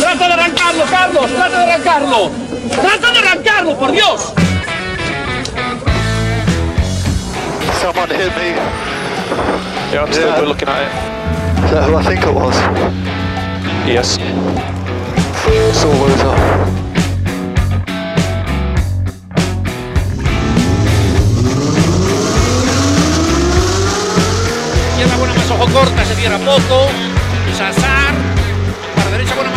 ¡Trata de arrancarlo, Carlos! ¡Trata de arrancarlo! ¡Trata de arrancarlo, por Dios! Someone hit me. Yeah, I'm still Yeah. we're looking at it. Is that who I think it was? Yes. Sore loser. Izquierda buena más ojo corta, se cierra poco.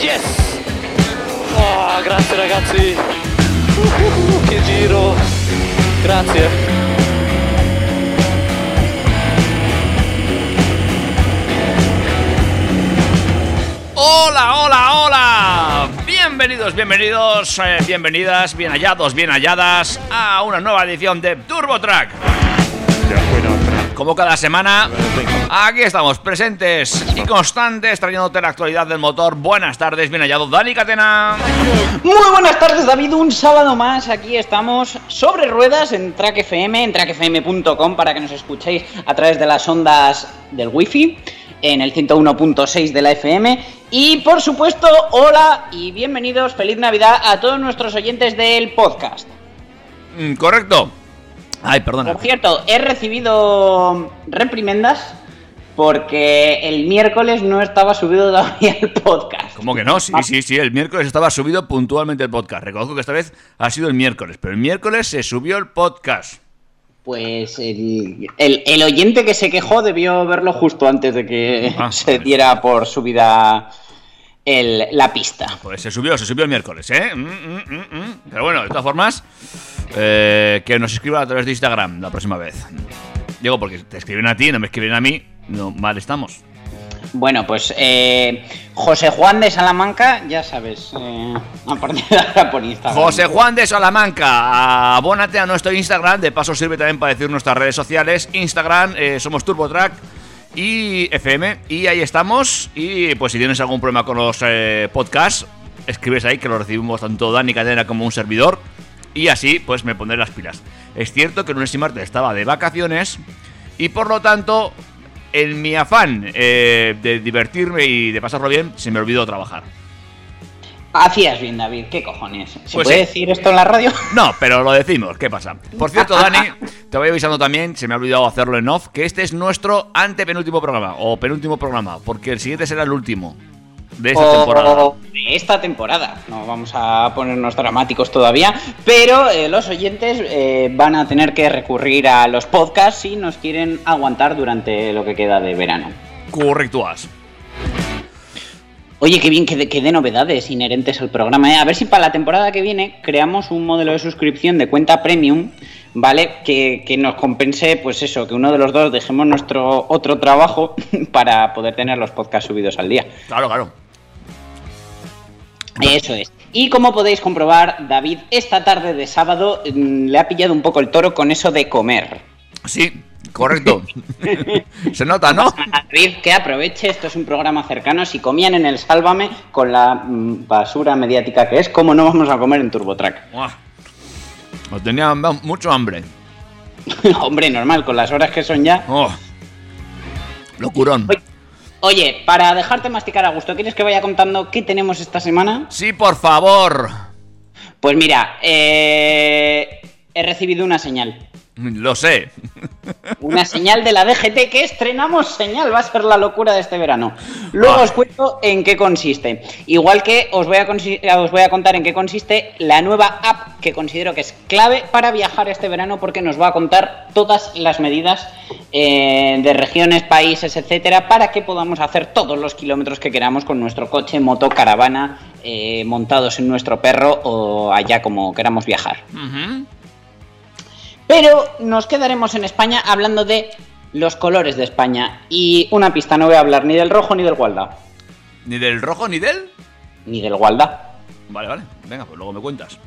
Yes! Oh, grazie ragazzi! Uh, che giro! Grazie! Hola, hola, hola. Bienvenidos, bienvenidos, eh, bienvenidas, bien hallados, bien halladas a una nueva edición de Turbo Track. Como cada semana, aquí estamos presentes y constantes trayéndote la actualidad del motor. Buenas tardes, bien hallado Dani Catena. Muy buenas tardes David, un sábado más, aquí estamos sobre ruedas en Track FM, en trackfm.com para que nos escuchéis a través de las ondas del wifi en el 101.6 de la FM y por supuesto hola y bienvenidos, feliz Navidad a todos nuestros oyentes del podcast. Mm, correcto. Ay, perdona. Por cierto, he recibido reprimendas porque el miércoles no estaba subido todavía el podcast. ¿Cómo que no? Sí, sí, sí. El miércoles estaba subido puntualmente el podcast. Reconozco que esta vez ha sido el miércoles, pero el miércoles se subió el podcast. Pues el, el- el oyente que se quejó debió verlo justo antes de que Ah, se diera por subida el- la pista. Pues se subió, se subió el miércoles, ¿eh? Mm, mm, mm. Pero bueno, de todas formas, eh, que nos escriban a través de Instagram la próxima vez. Digo, porque te escriben a ti, no me escriben a mí, no, mal estamos. Bueno, pues eh, José Juan de Salamanca, ya sabes, eh, a partir de ahora por Instagram. José Juan de Salamanca, abónate a nuestro Instagram, de paso sirve también para decir nuestras redes sociales. Instagram, eh, somos TurboTrack y FM, y ahí estamos. Y pues si tienes algún problema con los eh, podcasts, escribes ahí que lo recibimos tanto Dani Cadena como un servidor. Y así, pues me pondré las pilas. Es cierto que lunes y martes estaba de vacaciones y por lo tanto, en mi afán eh, de divertirme y de pasarlo bien, se me olvidó trabajar. Hacías bien, David, ¿qué cojones? ¿Se Pues puede sí. decir esto en la radio? No, pero lo decimos, ¿qué pasa? Por cierto, Dani, te voy avisando también, se me ha olvidado hacerlo en off, que este es nuestro antepenúltimo programa, o penúltimo programa, porque el siguiente será el último de esta O- temporada. de esta temporada. No vamos a ponernos dramáticos todavía, pero eh, los oyentes eh, van a tener que recurrir a los podcasts si nos quieren aguantar durante lo que queda de verano. Correctuas. Oye, qué bien que de, que de novedades inherentes al programa. ¿eh? A ver si para la temporada que viene creamos un modelo de suscripción de cuenta premium, ¿vale? Que, que nos compense, pues eso, que uno de los dos dejemos nuestro otro trabajo para poder tener los podcasts subidos al día. Claro, claro. Eso es. Y como podéis comprobar, David, esta tarde de sábado mm, le ha pillado un poco el toro con eso de comer. Sí, correcto. se nota, ¿no? David, que aproveche, esto es un programa cercano. Si comían en el Sálvame con la mm, basura mediática que es, ¿cómo no vamos a comer en TurboTrack? Tenía mucho hambre. Hombre, normal, con las horas que son ya. Oh. Locurón. Oye, Oye, para dejarte masticar a gusto, ¿quieres que vaya contando qué tenemos esta semana? Sí, por favor. Pues mira, eh, he recibido una señal. Lo sé. Una señal de la DGT que estrenamos señal, va a ser la locura de este verano. Luego Ah. os cuento en qué consiste. Igual que os voy, a os voy a contar en qué consiste la nueva app que considero que es clave para viajar este verano porque nos va a contar todas las medidas eh, de regiones, países, etcétera, para que podamos hacer todos los kilómetros que queramos con nuestro coche, moto, caravana, eh, montados en nuestro perro o allá como queramos viajar. Pero nos quedaremos en España hablando de los colores de España. Y una pista, no voy a hablar ni del rojo ni del Gualda. ¿Ni del rojo ni del? Ni del Gualda. Vale, vale. Venga, pues luego me cuentas.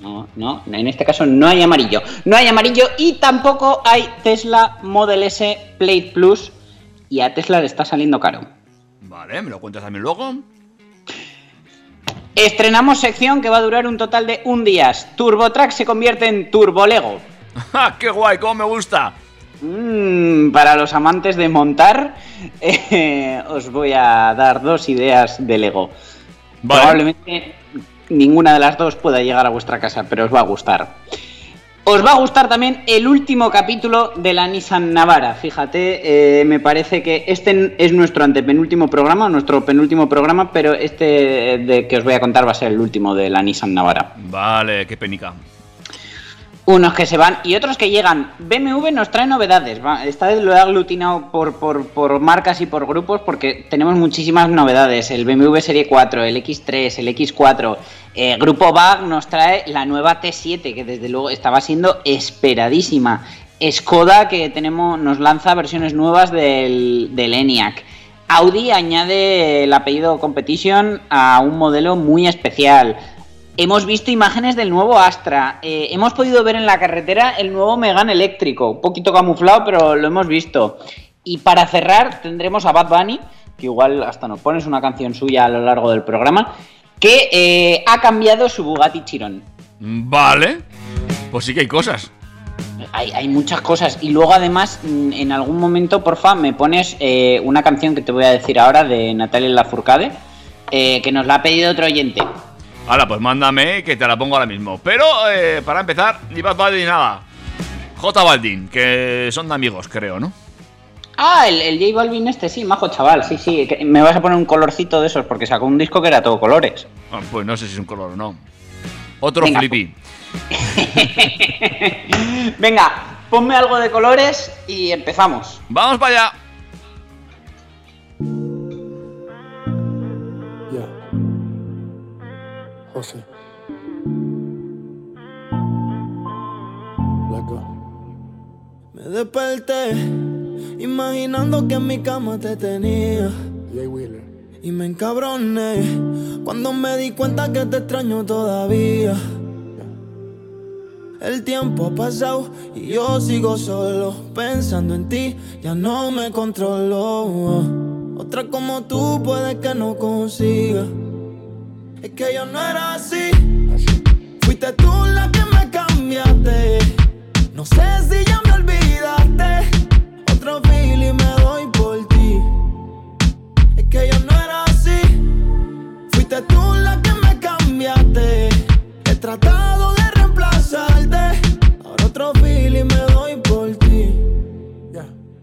No, no, en este caso no hay amarillo. No hay amarillo y tampoco hay Tesla Model S Plate Plus. Y a Tesla le está saliendo caro. Vale, me lo cuentas también luego. Estrenamos sección que va a durar un total de un día. TurboTrack se convierte en Turbolego. ¡Ja! ¡Qué guay! ¡Cómo me gusta! Mm, para los amantes de montar, eh, os voy a dar dos ideas de Lego. Vale. Probablemente ninguna de las dos pueda llegar a vuestra casa, pero os va a gustar. Os va a gustar también el último capítulo de la Nissan Navara. Fíjate, eh, me parece que este es nuestro antepenúltimo programa, nuestro penúltimo programa, pero este de que os voy a contar va a ser el último de la Nissan Navara. Vale, qué penica. Unos que se van y otros que llegan. BMW nos trae novedades. Esta vez lo he aglutinado por, por, marcas y por grupos porque tenemos muchísimas novedades. El BMW Serie 4, el X3, el X4. Eh, Grupo BAG nos trae la nueva T7 que desde luego estaba siendo esperadísima. Skoda que tenemos, nos lanza versiones nuevas del, del ENIAC. Audi añade el apellido Competition a un modelo muy especial. Hemos visto imágenes del nuevo Astra. eh, hemos podido ver en la carretera el nuevo Megane eléctrico. Un poquito camuflado, pero lo hemos visto. Y para cerrar, tendremos a Bad Bunny, que igual hasta nos pones una canción suya a lo largo del programa, que eh, ha cambiado su Bugatti Chiron. Vale. Pues sí que hay cosas. Hay, hay muchas cosas. Y luego, además, mm, en algún momento, porfa, me pones eh, una canción que te voy a decir ahora de Natalia Lafourcade, que nos la ha pedido otro oyente. Ahora, pues mándame que te la pongo ahora mismo. Pero, eh, para empezar, ni Bad Bunny ni nada. J Baldin, que son de amigos, creo, ¿no? Ah, el, el J Balvin este, sí, majo chaval, sí, sí. que me vas a poner un colorcito de esos porque sacó un disco que era todo colores. Ah, Pues no sé si es un color o no. Otro Venga. flippy. Venga, ponme algo de colores y empezamos. Vamos para allá. José. Go. Me desperté imaginando que en mi cama te tenía. Jay Wheeler. Y me encabroné cuando me di cuenta que te extraño todavía. El tiempo ha pasado y yo sigo solo pensando en ti, ya no me controlo. Otra como tú puede que no consiga. Es que yo no era así. Fuiste tú la que me cambiaste. No sé si ya me olvidaste. Otro feeling me doy por ti. Es que yo no era así. Fuiste tú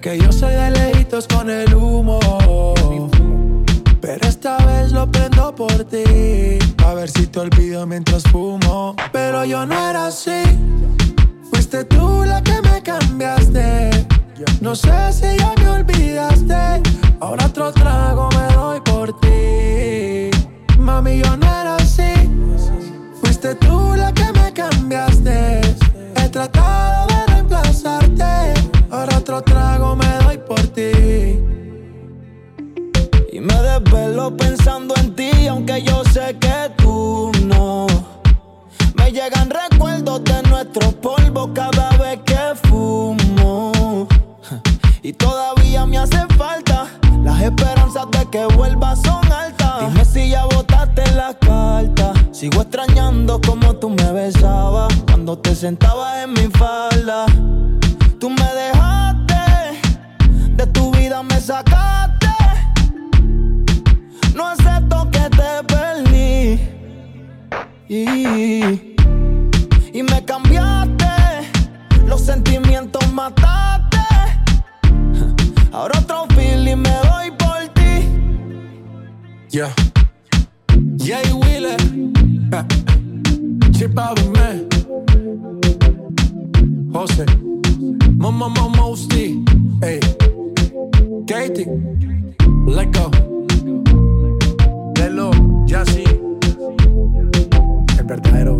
Que yo soy de lejitos con el humo pero esta vez lo prendo por ti. A ver si te olvido mientras fumo. Pero yo no era así. Fuiste tú la que me cambiaste. No sé si ya me olvidaste. Ahora otro trago me doy por ti. Mami, yo no era así. Fuiste tú la que me cambiaste. He tratado de reemplazarte. Ahora otro trago cada vez que fumo. Y todavía me hace falta. Las esperanzas de que vuelvas son altas. Dime si ya botaste la carta. Sigo extrañando como tú me besabas cuando te sentabas en mi falda. Tú me dejaste, de tu vida me sacaste. No acepto que te perdí. Y, y me cambiaste, los sentimientos mataste. Ahora otro feeling me doy por Yeah. Jay Wheeler. Chip out of me. Jose. Mama, mama, Mosti. Hey. Katie. Let go. Lelo, Jassy. El verdadero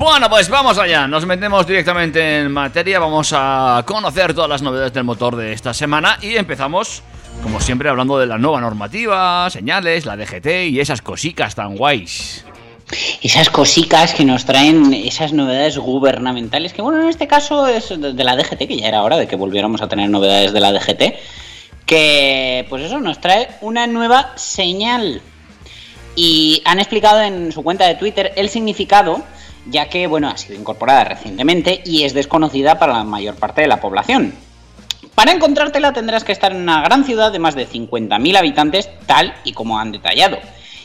Bueno, pues vamos allá. Nos metemos directamente en materia. Vamos a conocer todas las novedades del motor de esta semana y empezamos, como siempre, hablando de la nueva normativa, señales, la DGT y esas cosicas tan guays. Esas cositas que nos traen esas novedades gubernamentales, que bueno, en este caso es de la DGT, que ya era hora de que volviéramos a tener novedades de la DGT, que pues eso nos trae una nueva señal. Y han explicado en su cuenta de Twitter el significado, ya que bueno, ha sido incorporada recientemente y es desconocida para la mayor parte de la población. Para encontrártela tendrás que estar en una gran ciudad de más de 50.000 habitantes, tal y como han detallado.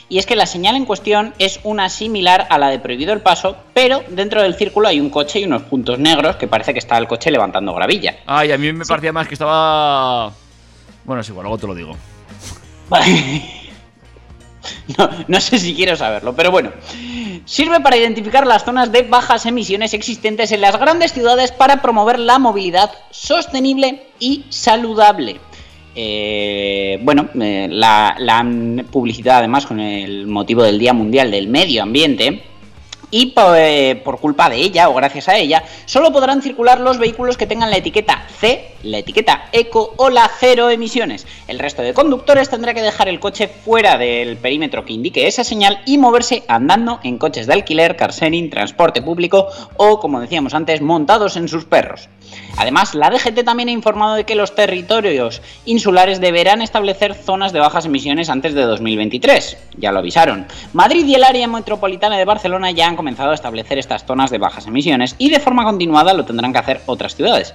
Y es que la señal en cuestión es una similar a la de prohibido el paso, pero dentro del círculo hay un coche y unos puntos negros que parece que está el coche levantando gravilla. Ay, a mí me parecía más que estaba. Bueno, es igual, luego te lo digo. No, no sé si quiero saberlo, pero bueno. Sirve para identificar las zonas de bajas emisiones existentes en las grandes ciudades para promover la movilidad sostenible y saludable. Eh, bueno, eh, la, la han además con el motivo del Día Mundial del Medio Ambiente. Y eh, por culpa de ella o gracias a ella, solo podrán circular los vehículos que tengan la etiqueta C, la etiqueta eco o la cero emisiones. El resto de conductores tendrá que dejar el coche fuera del perímetro que indique esa señal y moverse andando en coches de alquiler, car sharing, transporte público o, como decíamos antes, montados en sus perros. Además, la DGT también ha informado de que los territorios insulares deberán establecer zonas de bajas emisiones antes de 2023. Ya lo avisaron. Madrid y el área metropolitana de Barcelona ya han comenzado a establecer estas zonas de bajas emisiones y de forma continuada lo tendrán que hacer otras ciudades.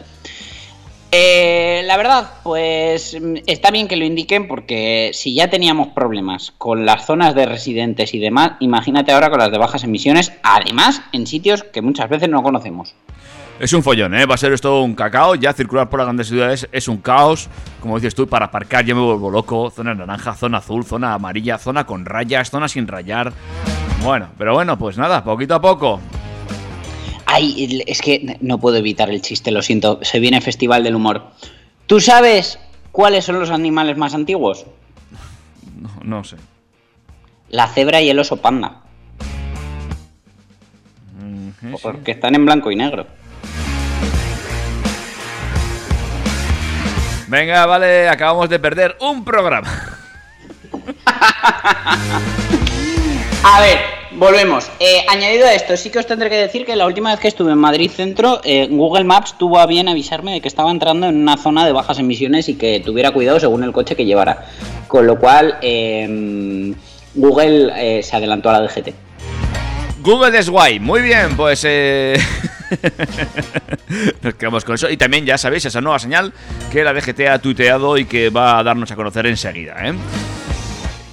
Eh, la verdad, pues está bien que lo indiquen porque si ya teníamos problemas con las zonas de residentes y demás, imagínate ahora con las de bajas emisiones, además en sitios que muchas veces no conocemos. Es un follón, ¿eh? Va a ser esto un cacao. Ya circular por las grandes ciudades es un caos. Como dices tú, para aparcar yo me vuelvo loco. Zona naranja, zona azul, zona amarilla, zona con rayas, zona sin rayar. Bueno, pero bueno, pues nada, poquito a poco. Ay, es que no puedo evitar el chiste, lo siento. Se viene Festival del Humor. ¿Tú sabes cuáles son los animales más antiguos? No, no sé. La cebra y el oso panda. Mm, sí. Porque están en blanco y negro. Venga, vale, acabamos de perder un programa. A ver, volvemos. Eh, añadido a esto, sí que os tendré que decir que la última vez que estuve en Madrid Centro, eh, Google Maps tuvo a bien avisarme de que estaba entrando en una zona de bajas emisiones y que tuviera cuidado según el coche que llevara. Con lo cual, eh, Google eh, se adelantó a la DGT. Google es guay. Muy bien, pues nos quedamos con eso. Y también ya sabéis esa nueva señal que la DGT ha tuiteado y que va a darnos a conocer enseguida. ¿eh?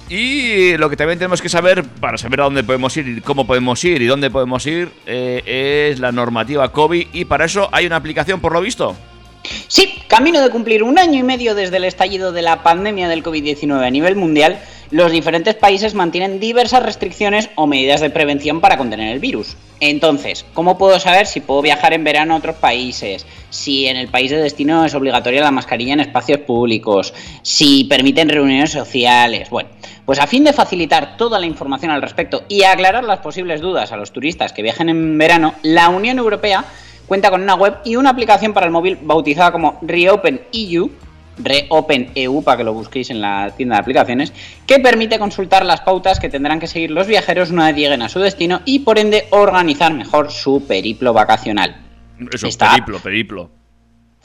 Y lo que también tenemos que saber para saber a dónde podemos ir y cómo podemos ir y dónde podemos ir eh, es la normativa COVID y para eso hay una aplicación por lo visto. Sí, camino de cumplir un año y medio desde el estallido de la pandemia del COVID-19 a nivel mundial, los diferentes países mantienen diversas restricciones o medidas de prevención para contener el virus. Entonces, ¿cómo puedo saber si puedo viajar en verano a otros países? Si en el país de destino es obligatoria la mascarilla en espacios públicos, si permiten reuniones sociales. Bueno, pues a fin de facilitar toda la información al respecto y aclarar las posibles dudas a los turistas que viajen en verano, la Unión Europea cuenta con una web y una aplicación para el móvil bautizada como Reopen EU, Reopen EU para que lo busquéis en la tienda de aplicaciones, que permite consultar las pautas que tendrán que seguir los viajeros una vez lleguen a su destino y por ende organizar mejor su periplo vacacional. Eso, Esta periplo, periplo.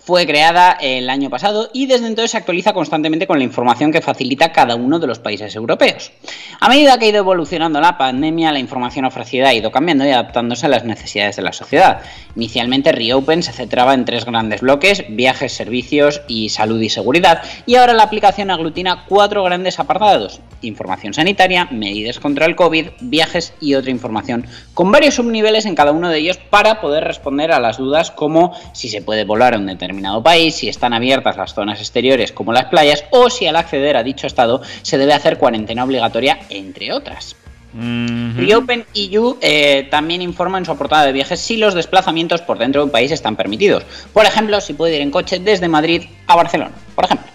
Fue creada el año pasado y desde entonces se actualiza constantemente con la información que facilita cada uno de los países europeos. A medida que ha ido evolucionando la pandemia, la información ofrecida ha ido cambiando y adaptándose a las necesidades de la sociedad. Inicialmente Reopen se centraba en tres grandes bloques, viajes, servicios y salud y seguridad, y ahora la aplicación aglutina cuatro grandes apartados, información sanitaria, medidas contra el COVID, viajes y otra información, con varios subniveles en cada uno de ellos para poder responder a las dudas como si se puede volar a un determinado país, si están abiertas las zonas exteriores como las playas o si al acceder a dicho estado se debe hacer cuarentena obligatoria, entre otras. Mhm. Reopen EU eh, también informa en su portada de viajes si los desplazamientos por dentro de un país están permitidos. Por ejemplo, si puede ir en coche desde Madrid a Barcelona, por ejemplo.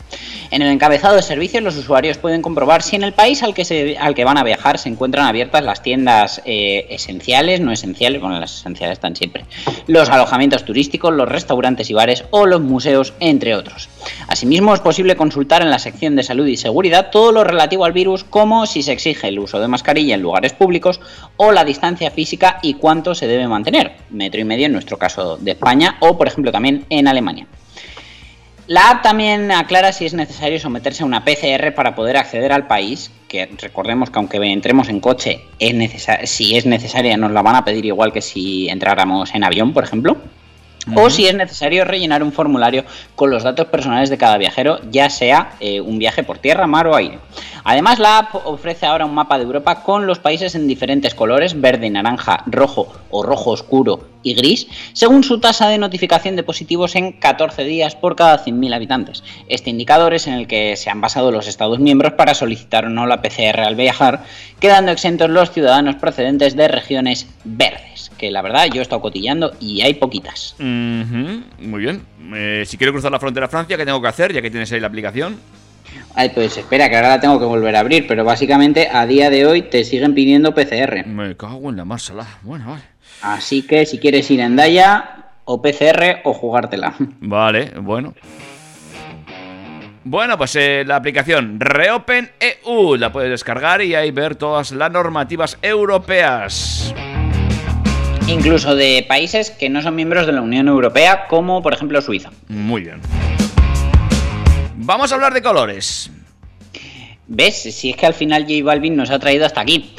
En el encabezado de servicios, los usuarios pueden comprobar si en el país al que, se, al que van a viajar se encuentran abiertas las tiendas eh, esenciales, no esenciales, bueno, las esenciales están siempre, los alojamientos turísticos, los restaurantes y bares o los museos, entre otros. Asimismo, es posible consultar en la sección de salud y seguridad todo lo relativo al virus, como si se exige el uso de mascarilla en lugares públicos o la distancia física y cuánto se debe mantener, metro y medio en nuestro caso de España o, por ejemplo, también en Alemania. La app también aclara si es necesario someterse a una PCR para poder acceder al país, que recordemos que aunque entremos en coche, es si es necesaria nos la van a pedir igual que si entráramos en avión, por ejemplo. O si es necesario rellenar un formulario con los datos personales de cada viajero, ya sea eh, un viaje por tierra, mar o aire. Además, la app ofrece ahora un mapa de Europa con los países en diferentes colores, verde, naranja, rojo o rojo oscuro y gris, según su tasa de notificación de positivos en 14 días por cada 100.000 habitantes. Este indicador es en el que se han basado los Estados miembros para solicitar o no la PCR al viajar, quedando exentos los ciudadanos procedentes de regiones verdes, que la verdad yo he estado cotillando y hay poquitas. Muy bien. Eh, si quiero cruzar la frontera a Francia, ¿qué tengo que hacer? Ya que tienes ahí la aplicación. Ay, pues espera, que ahora la tengo que volver a abrir, pero básicamente a día de hoy te siguen pidiendo PCR. Me cago en la másala. Bueno, vale. Así que si quieres ir en Daya, o PCR o jugártela. Vale, bueno. Bueno, pues eh, la aplicación Reopen EU la puedes descargar y ahí ver todas las normativas europeas. Incluso de países que no son miembros de la Unión Europea, como por ejemplo Suiza. Muy bien. Vamos a hablar de colores. ¿Ves? Si es que al final J Balvin nos ha traído hasta aquí.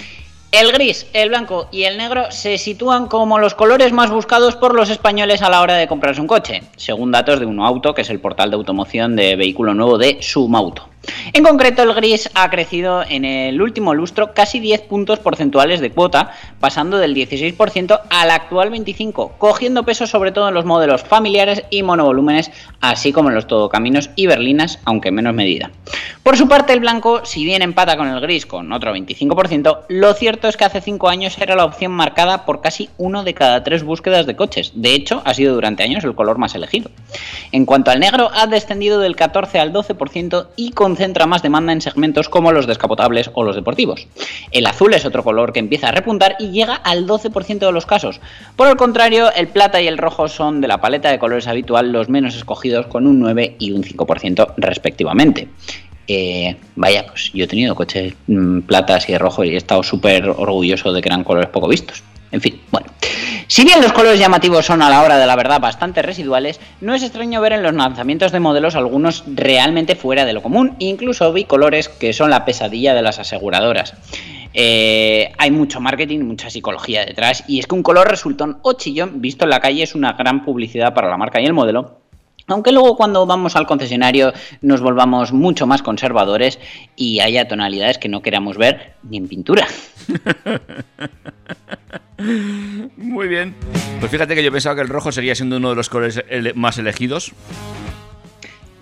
El gris, el blanco y el negro se sitúan como los colores más buscados por los españoles a la hora de comprarse un coche, según datos de Uno Auto, que es el portal de automoción de vehículo nuevo de Sumauto. En concreto, el gris ha crecido en el último lustro casi 10 puntos porcentuales de cuota, pasando del 16% al actual 25%, cogiendo peso sobre todo en los modelos familiares y monovolúmenes, así como en los todocaminos y berlinas, aunque en menos medida. Por su parte, el blanco, si bien empata con el gris con otro 25%, lo cierto es que hace 5 años era la opción marcada por casi uno de cada tres búsquedas de coches. De hecho, ha sido durante años el color más elegido. En cuanto al negro, ha descendido del 14 al 12% y concentra más demanda en segmentos como los descapotables o los deportivos. El azul es otro color que empieza a repuntar y llega al 12% de los casos. Por el contrario, el plata y el rojo son de la paleta de colores habitual los menos escogidos con un 9 y un 5% respectivamente. Eh, vaya, pues yo he tenido coches mm, platas y de rojo y he estado súper orgulloso de que eran colores poco vistos. En fin, bueno. Si bien los colores llamativos son a la hora de la verdad bastante residuales, no es extraño ver en los lanzamientos de modelos algunos realmente fuera de lo común, incluso bicolores que son la pesadilla de las aseguradoras. Eh, hay mucho marketing, mucha psicología detrás, y es que un color resultón o chillón visto en la calle es una gran publicidad para la marca y el modelo, aunque luego cuando vamos al concesionario nos volvamos mucho más conservadores y haya tonalidades que no queramos ver ni en pintura. Muy bien. Pues fíjate que yo pensaba que el rojo seguía siendo uno de los colores ele- más elegidos.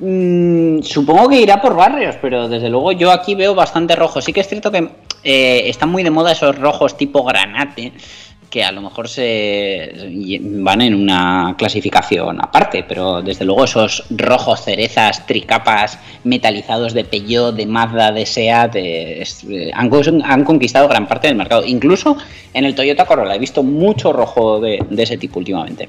Mm, supongo que irá por barrios, pero desde luego yo aquí veo bastante rojo. Sí que es cierto que eh, están muy de moda esos rojos tipo granate, que a lo mejor se van en una clasificación aparte, pero desde luego esos rojos cerezas, tricapas, metalizados de Peugeot, de Mazda, de Seat, es- eh, han conquistado gran parte del mercado. Incluso en el Toyota Corolla he visto mucho rojo de, de ese tipo últimamente.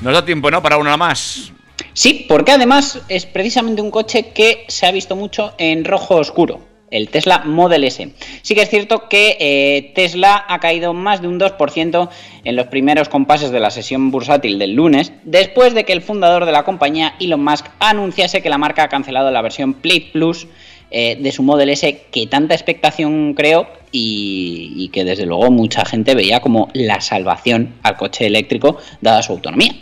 Nos da tiempo, ¿no? Para una más. Sí, porque además es precisamente un coche que se ha visto mucho en rojo oscuro. El Tesla Model S. Sí que es cierto que eh, Tesla ha caído más de un 2% en los primeros compases de la sesión bursátil del lunes, después de que el fundador de la compañía, Elon Musk, anunciase que la marca ha cancelado la versión Plate Plus eh, de su Model S que tanta expectación creó y, y que desde luego mucha gente veía como la salvación al coche eléctrico dada su autonomía.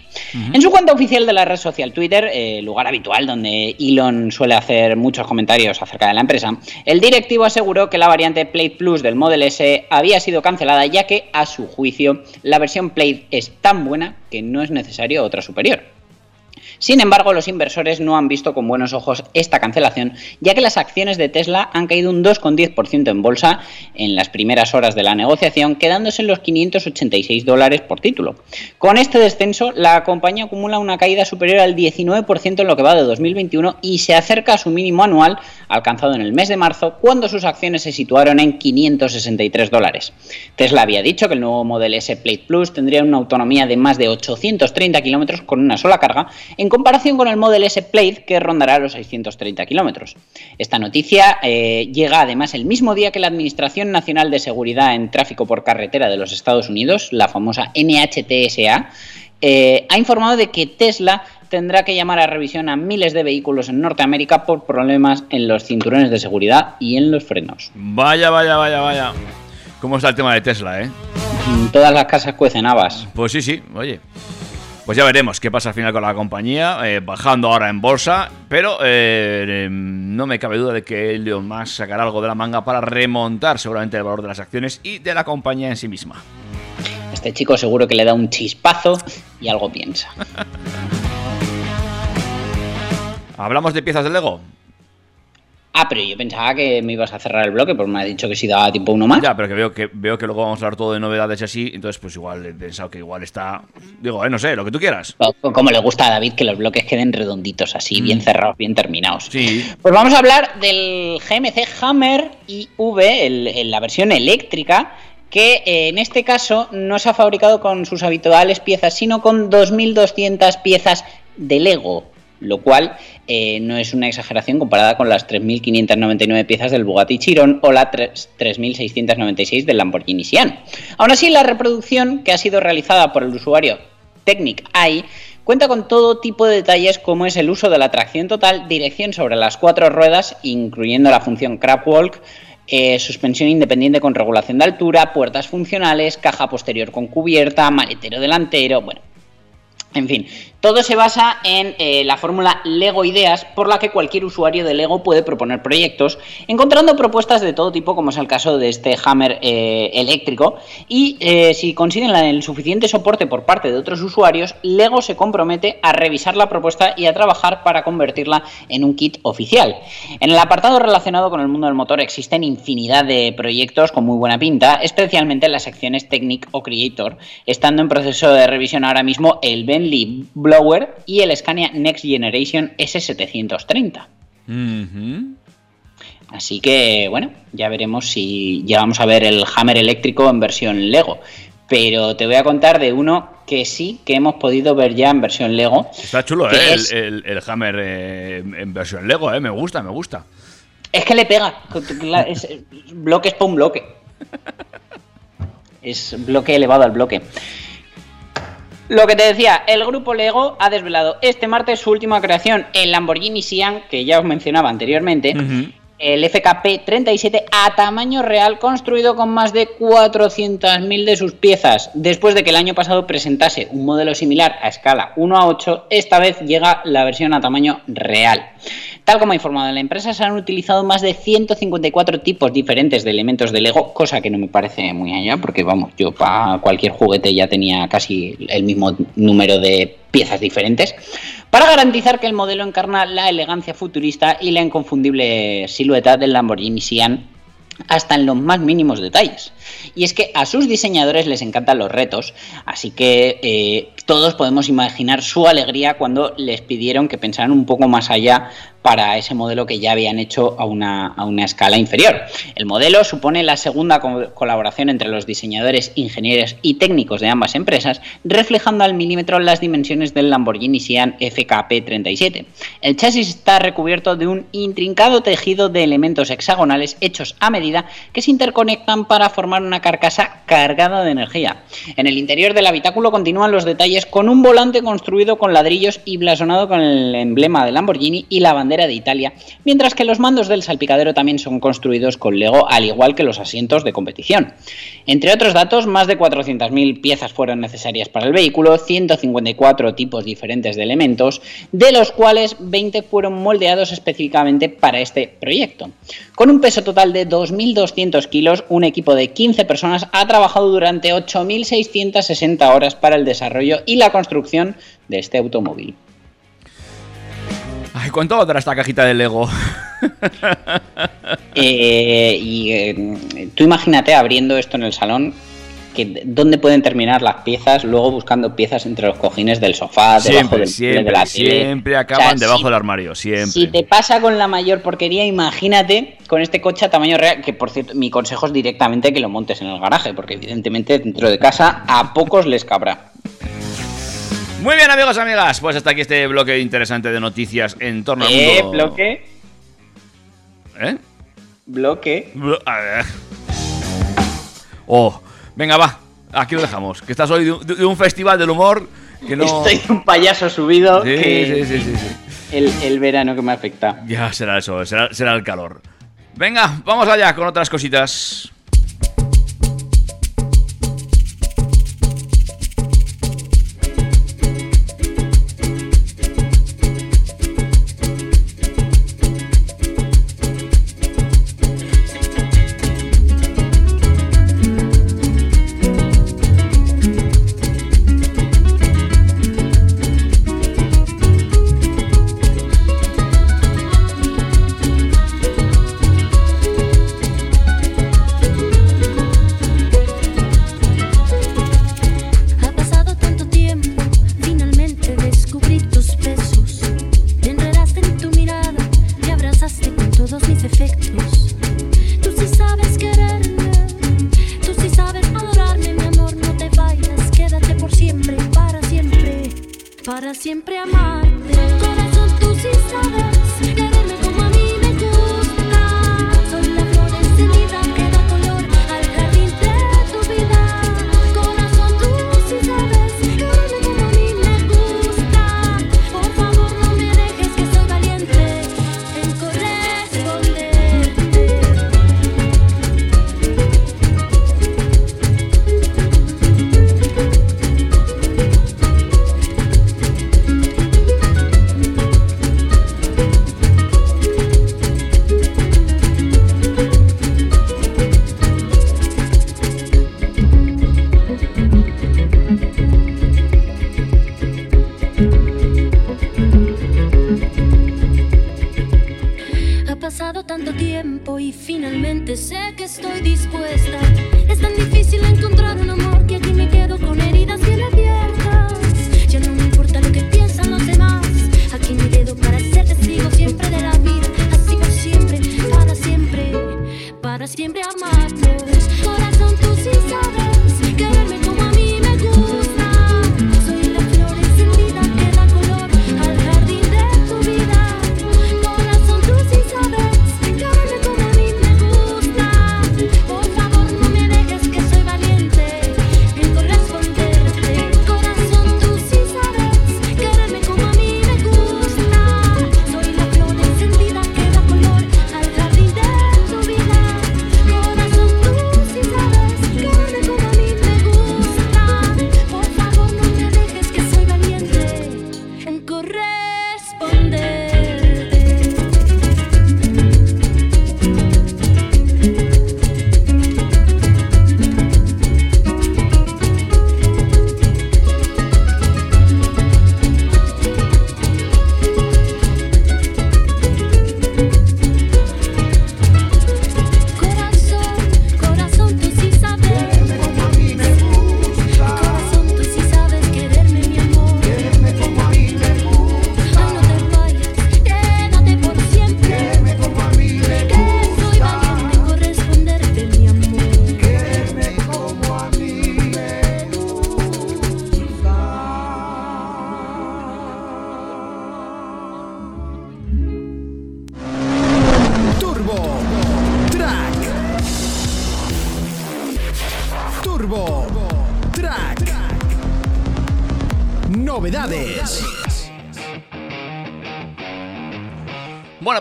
En su cuenta oficial de la red social Twitter, eh, lugar habitual donde Elon suele hacer muchos comentarios acerca de la empresa, el directivo aseguró que la variante Plate Plus del Model S había sido cancelada ya que, a su juicio, la versión Plate es tan buena que no es necesario otra superior. Sin embargo, los inversores no han visto con buenos ojos esta cancelación, ya que las acciones de Tesla han caído un 2,10% en bolsa en las primeras horas de la negociación, quedándose en los 586 dólares por título. Con este descenso, la compañía acumula una caída superior al 19% en lo que va de 2021 y se acerca a su mínimo anual alcanzado en el mes de marzo, cuando sus acciones se situaron en 563 dólares. Tesla había dicho que el nuevo Model S Plate Plus tendría una autonomía de más de 830 kilómetros con una sola carga, en comparación con el Model S Plate que rondará los 630 kilómetros. Esta noticia eh, llega además el mismo día que la Administración Nacional de Seguridad en Tráfico por Carretera de los Estados Unidos, la famosa NHTSA, eh, ha informado de que Tesla tendrá que llamar a revisión a miles de vehículos en Norteamérica por problemas en los cinturones de seguridad y en los frenos. Vaya, vaya, vaya, vaya. ¿Cómo está el tema de Tesla, eh? Todas las casas cuecen habas. Pues sí, sí, oye. Pues ya veremos qué pasa al final con la compañía, eh, bajando ahora en bolsa, pero eh, eh, no me cabe duda de que Elon Musk sacará algo de la manga para remontar seguramente el valor de las acciones y de la compañía en sí misma. Este chico seguro que le da un chispazo y algo piensa. ¿Hablamos de piezas de Lego? Ah, pero yo pensaba que me ibas a cerrar el bloque, porque me has dicho que si daba tiempo uno más. Ya, pero que veo que veo que luego vamos a hablar todo de novedades y así, entonces pues igual he pensado que igual está... Digo, eh, no sé, lo que tú quieras. O- Como le gusta a David que los bloques queden redonditos así, bien cerrados, bien terminados. Mm. Sí. Pues vamos a hablar del GMC Hammer IV, el- el- la versión eléctrica, que eh, en este caso no se ha fabricado con sus habituales piezas, sino con 2.200 piezas de Lego, lo cual eh, no es una exageración comparada con las 3.599 piezas del Bugatti Chiron o las 3.696 del Lamborghini Sian. Aún así, la reproducción que ha sido realizada por el usuario Technic Eye cuenta con todo tipo de detalles como es el uso de la tracción total, dirección sobre las cuatro ruedas, incluyendo la función crab walk, eh, suspensión independiente con regulación de altura, puertas funcionales, caja posterior con cubierta, maletero delantero, bueno. En fin, todo se basa en eh, la fórmula Lego Ideas por la que cualquier usuario de Lego puede proponer proyectos, encontrando propuestas de todo tipo, como es el caso de este Hammer eh, eléctrico. Y eh, si consiguen el suficiente soporte por parte de otros usuarios, Lego se compromete a revisar la propuesta y a trabajar para convertirla en un kit oficial. En el apartado relacionado con el mundo del motor existen infinidad de proyectos con muy buena pinta, especialmente en las secciones Technic o Creator, estando en proceso de revisión ahora mismo el Bentley Blower y el Scania Next Generation S730. Ujú. Así que, bueno, ya veremos si llegamos a ver el Hammer eléctrico en versión Lego. Pero te voy a contar de uno que sí que hemos podido ver ya en versión Lego. Está chulo, ¿eh? es- El, el- el Hammer eh, en versión Lego, ¿eh? Me gusta, me gusta. Es que le pega. Es, es bloques para un bloque. Es bloque elevado al bloque. Lo que te decía, el grupo Lego ha desvelado este martes su última creación, el Lamborghini Sian, que ya os mencionaba anteriormente, el FKP 37 a tamaño real, construido con más de 400.000 de sus piezas. Después de que el año pasado presentase un modelo similar a escala 1 a 8, esta vez llega la versión a tamaño real. Tal como ha informado la empresa, se han utilizado más de 154 tipos diferentes de elementos de Lego, cosa que no me parece muy allá, porque vamos, yo para cualquier juguete ya tenía casi el mismo número de piezas diferentes, para garantizar que el modelo encarna la elegancia futurista y la inconfundible silueta del Lamborghini Sian hasta en los más mínimos detalles. Y es que a sus diseñadores les encantan los retos, así que eh, todos podemos imaginar su alegría cuando les pidieron que pensaran un poco más allá para ese modelo que ya habían hecho a una, a una escala inferior. El modelo supone la segunda co- colaboración entre los diseñadores, ingenieros y técnicos de ambas empresas, reflejando al milímetro las dimensiones del Lamborghini Sian FKP37. El chasis está recubierto de un intrincado tejido de elementos hexagonales hechos a medida que se interconectan para formar una carcasa cargada de energía. En el interior del habitáculo continúan los detalles con un volante construido con ladrillos y blasonado con el emblema de Lamborghini y la bandera de Italia, mientras que los mandos del salpicadero también son construidos con Lego, al igual que los asientos de competición. Entre otros datos, más de 400.000 piezas fueron necesarias para el vehículo, 154 tipos diferentes de elementos, de los cuales 20 fueron moldeados específicamente para este proyecto. Con un peso total de 2.200 kilos, un equipo de 15 personas ha trabajado durante 8.660 horas para el desarrollo y la construcción de este automóvil. Ay, ¿cuánto valdrá esta cajita de Lego? Eh, y eh, tú imagínate abriendo esto en el salón, que dónde pueden terminar las piezas, luego buscando piezas entre los cojines del sofá, debajo Siempre, del mueble siempre, de la tele. siempre acaban O sea, debajo si- del armario, siempre. Si te pasa con la mayor porquería, imagínate con este coche a tamaño real, que por cierto, mi consejo es directamente que lo montes en el garaje, porque evidentemente dentro de casa a pocos les cabrá. Muy bien, amigos, amigas, pues hasta aquí este bloque interesante de noticias en torno al Eh, mundo. bloque, ¿Eh? bloque. Blo- a ver. Oh, venga, va. Aquí lo dejamos. Que estás hoy de, un- de un festival del humor que no. Estoy un payaso subido Sí, que sí, sí, sí, sí. El, el verano que me afecta. Ya será eso, será, será el calor. Venga, vamos allá con otras cositas.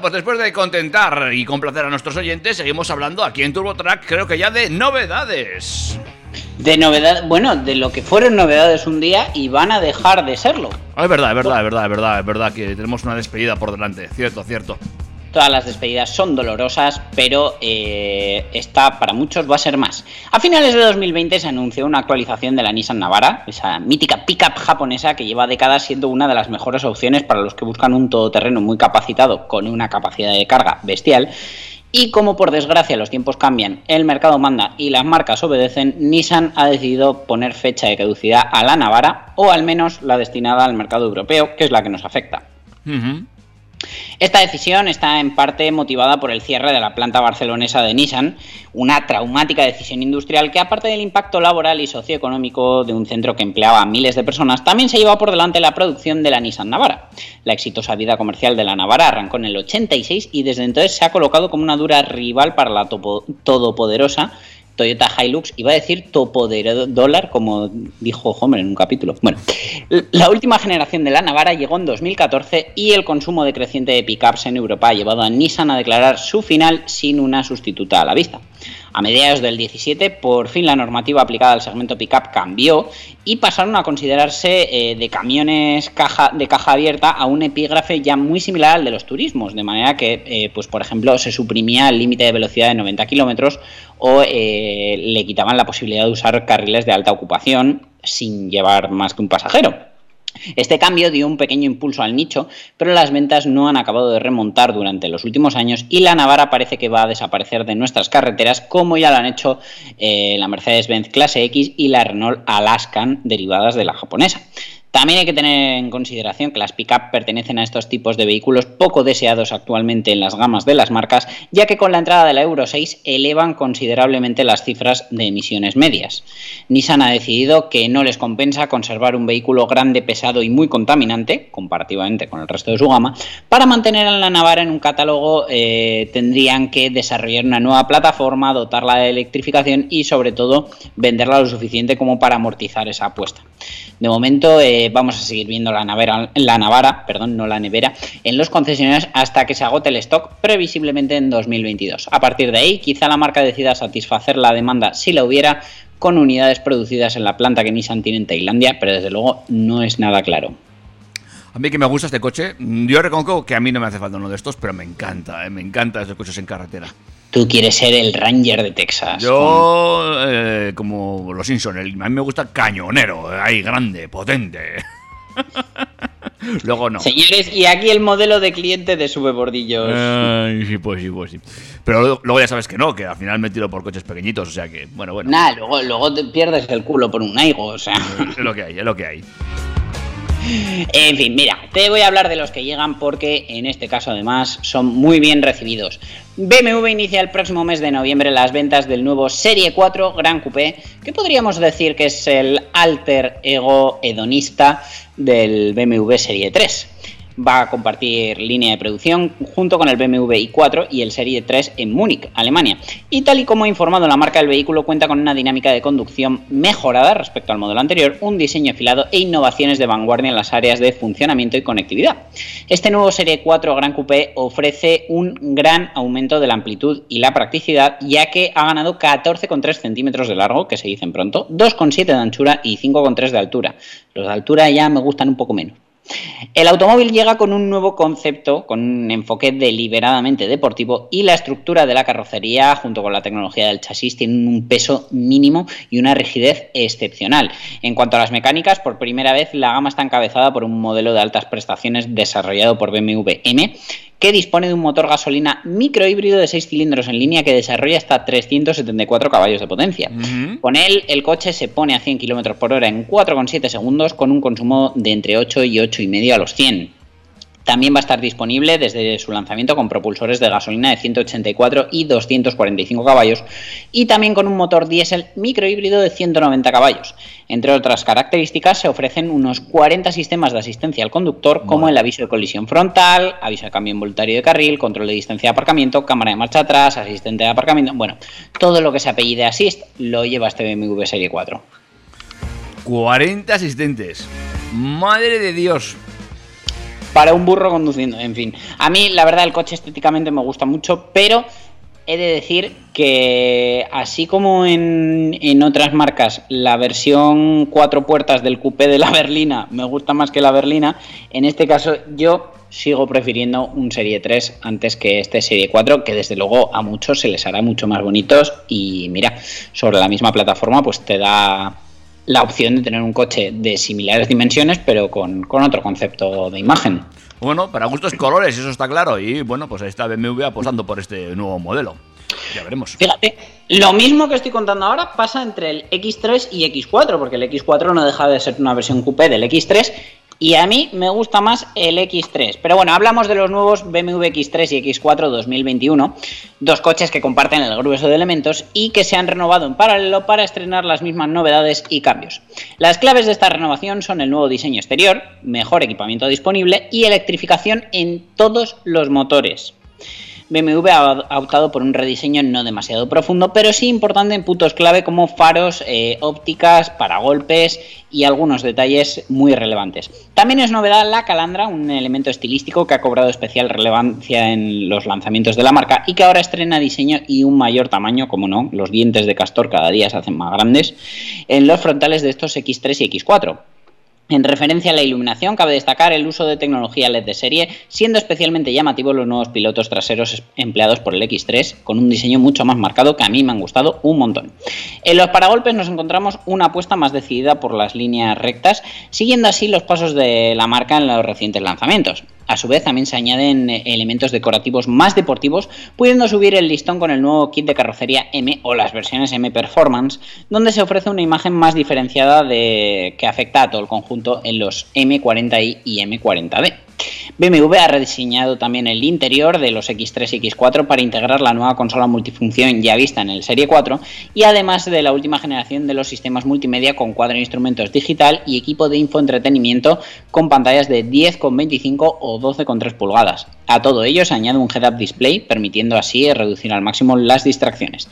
Pues después de contentar y complacer a nuestros oyentes, seguimos hablando aquí en TurboTrack, creo que ya de novedades. De novedad, bueno, de lo que fueron novedades un día y van a dejar de serlo. Ah, es verdad, es verdad, es verdad, es verdad, es verdad que tenemos una despedida por delante. Cierto, cierto. Todas las despedidas son dolorosas, pero eh, esta para muchos va a ser más. A finales de 2020 se anunció una actualización de la Nissan Navara, esa mítica pickup japonesa que lleva décadas siendo una de las mejores opciones para los que buscan un todoterreno muy capacitado con una capacidad de carga bestial. Y como por desgracia los tiempos cambian, el mercado manda y las marcas obedecen, Nissan ha decidido poner fecha de caducidad a la Navara, o al menos la destinada al mercado europeo, que es la que nos afecta. Esta decisión está en parte motivada por el cierre de la planta barcelonesa de Nissan, una traumática decisión industrial que aparte del impacto laboral y socioeconómico de un centro que empleaba a miles de personas, también se lleva por delante la producción de la Nissan Navara. La exitosa vida comercial de la Navara arrancó en el 86 y desde entonces se ha colocado como una dura rival para la todopoderosa Toyota Hilux, iba a decir topodero dólar, como dijo Homer en un capítulo. Bueno, la última generación de la Navara llegó en 2014 y el consumo decreciente de pickups en Europa ha llevado a Nissan a declarar su final sin una sustituta a la vista. A mediados del 17, por fin la normativa aplicada al segmento pickup cambió y pasaron a considerarse eh, de camiones caja, de caja abierta a un epígrafe ya muy similar al de los turismos, de manera que, eh, pues por ejemplo, se suprimía el límite de velocidad de 90 kilómetros o eh, le quitaban la posibilidad de usar carriles de alta ocupación sin llevar más que un pasajero. Este cambio dio un pequeño impulso al nicho, pero las ventas no han acabado de remontar durante los últimos años y la Navara parece que va a desaparecer de nuestras carreteras, como ya lo han hecho eh, la Mercedes-Benz Clase X y la Renault Alaskan, derivadas de la japonesa. También hay que tener en consideración que las pick-up pertenecen a estos tipos de vehículos poco deseados actualmente en las gamas de las marcas, ya que con la entrada de la Euro 6 elevan considerablemente las cifras de emisiones medias. Nissan ha decidido que no les compensa conservar un vehículo grande, pesado y muy contaminante, comparativamente con el resto de su gama. Para mantener a la Navara en un catálogo eh, tendrían que desarrollar una nueva plataforma, dotarla de electrificación y sobre todo venderla lo suficiente como para amortizar esa apuesta. De momento eh, vamos a seguir viendo la, navera, la Navara, perdón, no la nevera, en los concesionarios hasta que se agote el stock, previsiblemente en 2022. A partir de ahí, quizá la marca decida satisfacer la demanda si la hubiera con unidades producidas en la planta que Nissan tiene en Tailandia, pero desde luego no es nada claro. A mí que me gusta este coche, yo reconozco que a mí no me hace falta uno de estos, pero me encanta, eh, me encanta estos coches en carretera. Tú quieres ser el Ranger de Texas. Yo, eh, como los Simpson, el- a mí me gusta cañonero, ahí grande, potente. Luego no. Señores, y aquí el modelo de cliente de Sube Bordillos. Ay, sí, pues sí, pues sí. Pero luego- luego ya sabes que no, que al final me tiro por coches pequeñitos, o sea que, bueno, bueno. Nah, luego, luego te pierdes el culo por un aigo, o sea. Es lo que hay, es lo que hay. En fin, mira, te voy a hablar de los que llegan porque en este caso además son muy bien recibidos. BMW inicia el próximo mes de noviembre las ventas del nuevo Serie 4 Gran Coupé, que podríamos decir que es el alter ego hedonista del BMW Serie 3. Va a compartir línea de producción junto con el BMW i4 y el Serie 3 en Múnich, Alemania. Y tal y como ha informado la marca del vehículo, cuenta con una dinámica de conducción mejorada respecto al modelo anterior, un diseño afilado e innovaciones de vanguardia en las áreas de funcionamiento y conectividad. Este nuevo Serie 4 Gran Coupé ofrece un gran aumento de la amplitud y la practicidad, ya que ha ganado 14,3 centímetros de largo, que se dicen pronto, 2,7 de anchura y 5,3 de altura. Los de altura ya me gustan un poco menos. El automóvil llega con un nuevo concepto, con un enfoque deliberadamente deportivo y la estructura de la carrocería junto con la tecnología del chasis tienen un peso mínimo y una rigidez excepcional. En cuanto a las mecánicas, por primera vez la gama está encabezada por un modelo de altas prestaciones desarrollado por BMW M que dispone de un motor gasolina microhíbrido de 6 cilindros en línea que desarrolla hasta 374 caballos de potencia. Con él, el coche se pone a 100 km por hora en 4,7 segundos con un consumo de entre 8 y 8,5 a los 100. También va a estar disponible desde su lanzamiento con propulsores de gasolina de 184 y 245 caballos y también con un motor diésel microhíbrido de 190 caballos. Entre otras características se ofrecen unos 40 sistemas de asistencia al conductor como el aviso de colisión frontal, aviso de cambio involuntario de carril, control de distancia de aparcamiento, cámara de marcha atrás, asistente de aparcamiento, bueno, todo lo que se apellide Assist lo lleva este BMW Serie 4. 40 asistentes. Madre de Dios. Para un burro conduciendo, en fin. A mí, la verdad, el coche estéticamente me gusta mucho, pero he de decir que así como en, en otras marcas la versión cuatro puertas del coupé de la berlina me gusta más que la berlina, en este caso yo sigo prefiriendo un Serie 3 antes que este Serie 4, que desde luego a muchos se les hará mucho más bonitos y mira, sobre la misma plataforma pues te da la opción de tener un coche de similares dimensiones pero con, con otro concepto de imagen. Bueno, para gustos colores, eso está claro. Y bueno, pues ahí está BMW apostando por este nuevo modelo. Ya veremos. Fíjate, lo mismo que estoy contando ahora pasa entre el X3 y X4, porque el X4 no deja de ser una versión coupé del X3 y a mí me gusta más el X3. Pero bueno, hablamos de los nuevos BMW X3 y X4 2021, dos coches que comparten el grueso de elementos y que se han renovado en paralelo para estrenar las mismas novedades y cambios. Las claves de esta renovación son el nuevo diseño exterior, mejor equipamiento disponible y electrificación en todos los motores. BMW ha optado por un rediseño no demasiado profundo, pero sí importante en puntos clave como faros, eh, ópticas, paragolpes y algunos detalles muy relevantes. También es novedad la calandra, un elemento estilístico que ha cobrado especial relevancia en los lanzamientos de la marca y que ahora estrena diseño y un mayor tamaño, como no, los dientes de castor cada día se hacen más grandes, en los frontales de estos X3 y X4. En referencia a la iluminación, cabe destacar el uso de tecnología LED de serie, siendo especialmente llamativos los nuevos pilotos traseros empleados por el X3, con un diseño mucho más marcado que a mí me han gustado un montón. En los paragolpes nos encontramos una apuesta más decidida por las líneas rectas, siguiendo así los pasos de la marca en los recientes lanzamientos. A su vez, también se añaden elementos decorativos más deportivos, pudiendo subir el listón con el nuevo kit de carrocería M o las versiones M Performance, donde se ofrece una imagen más diferenciada de, que afecta a todo el conjunto en los M40i y M40D. BMW ha rediseñado también el interior de los X3 y X4 para integrar la nueva consola multifunción ya vista en el Serie 4 y además de la última generación de los sistemas multimedia con cuadro de instrumentos digital y equipo de infoentretenimiento con pantallas de 10,25 o 12,3 pulgadas. A todo ello se añade un head-up display permitiendo así reducir al máximo las distracciones.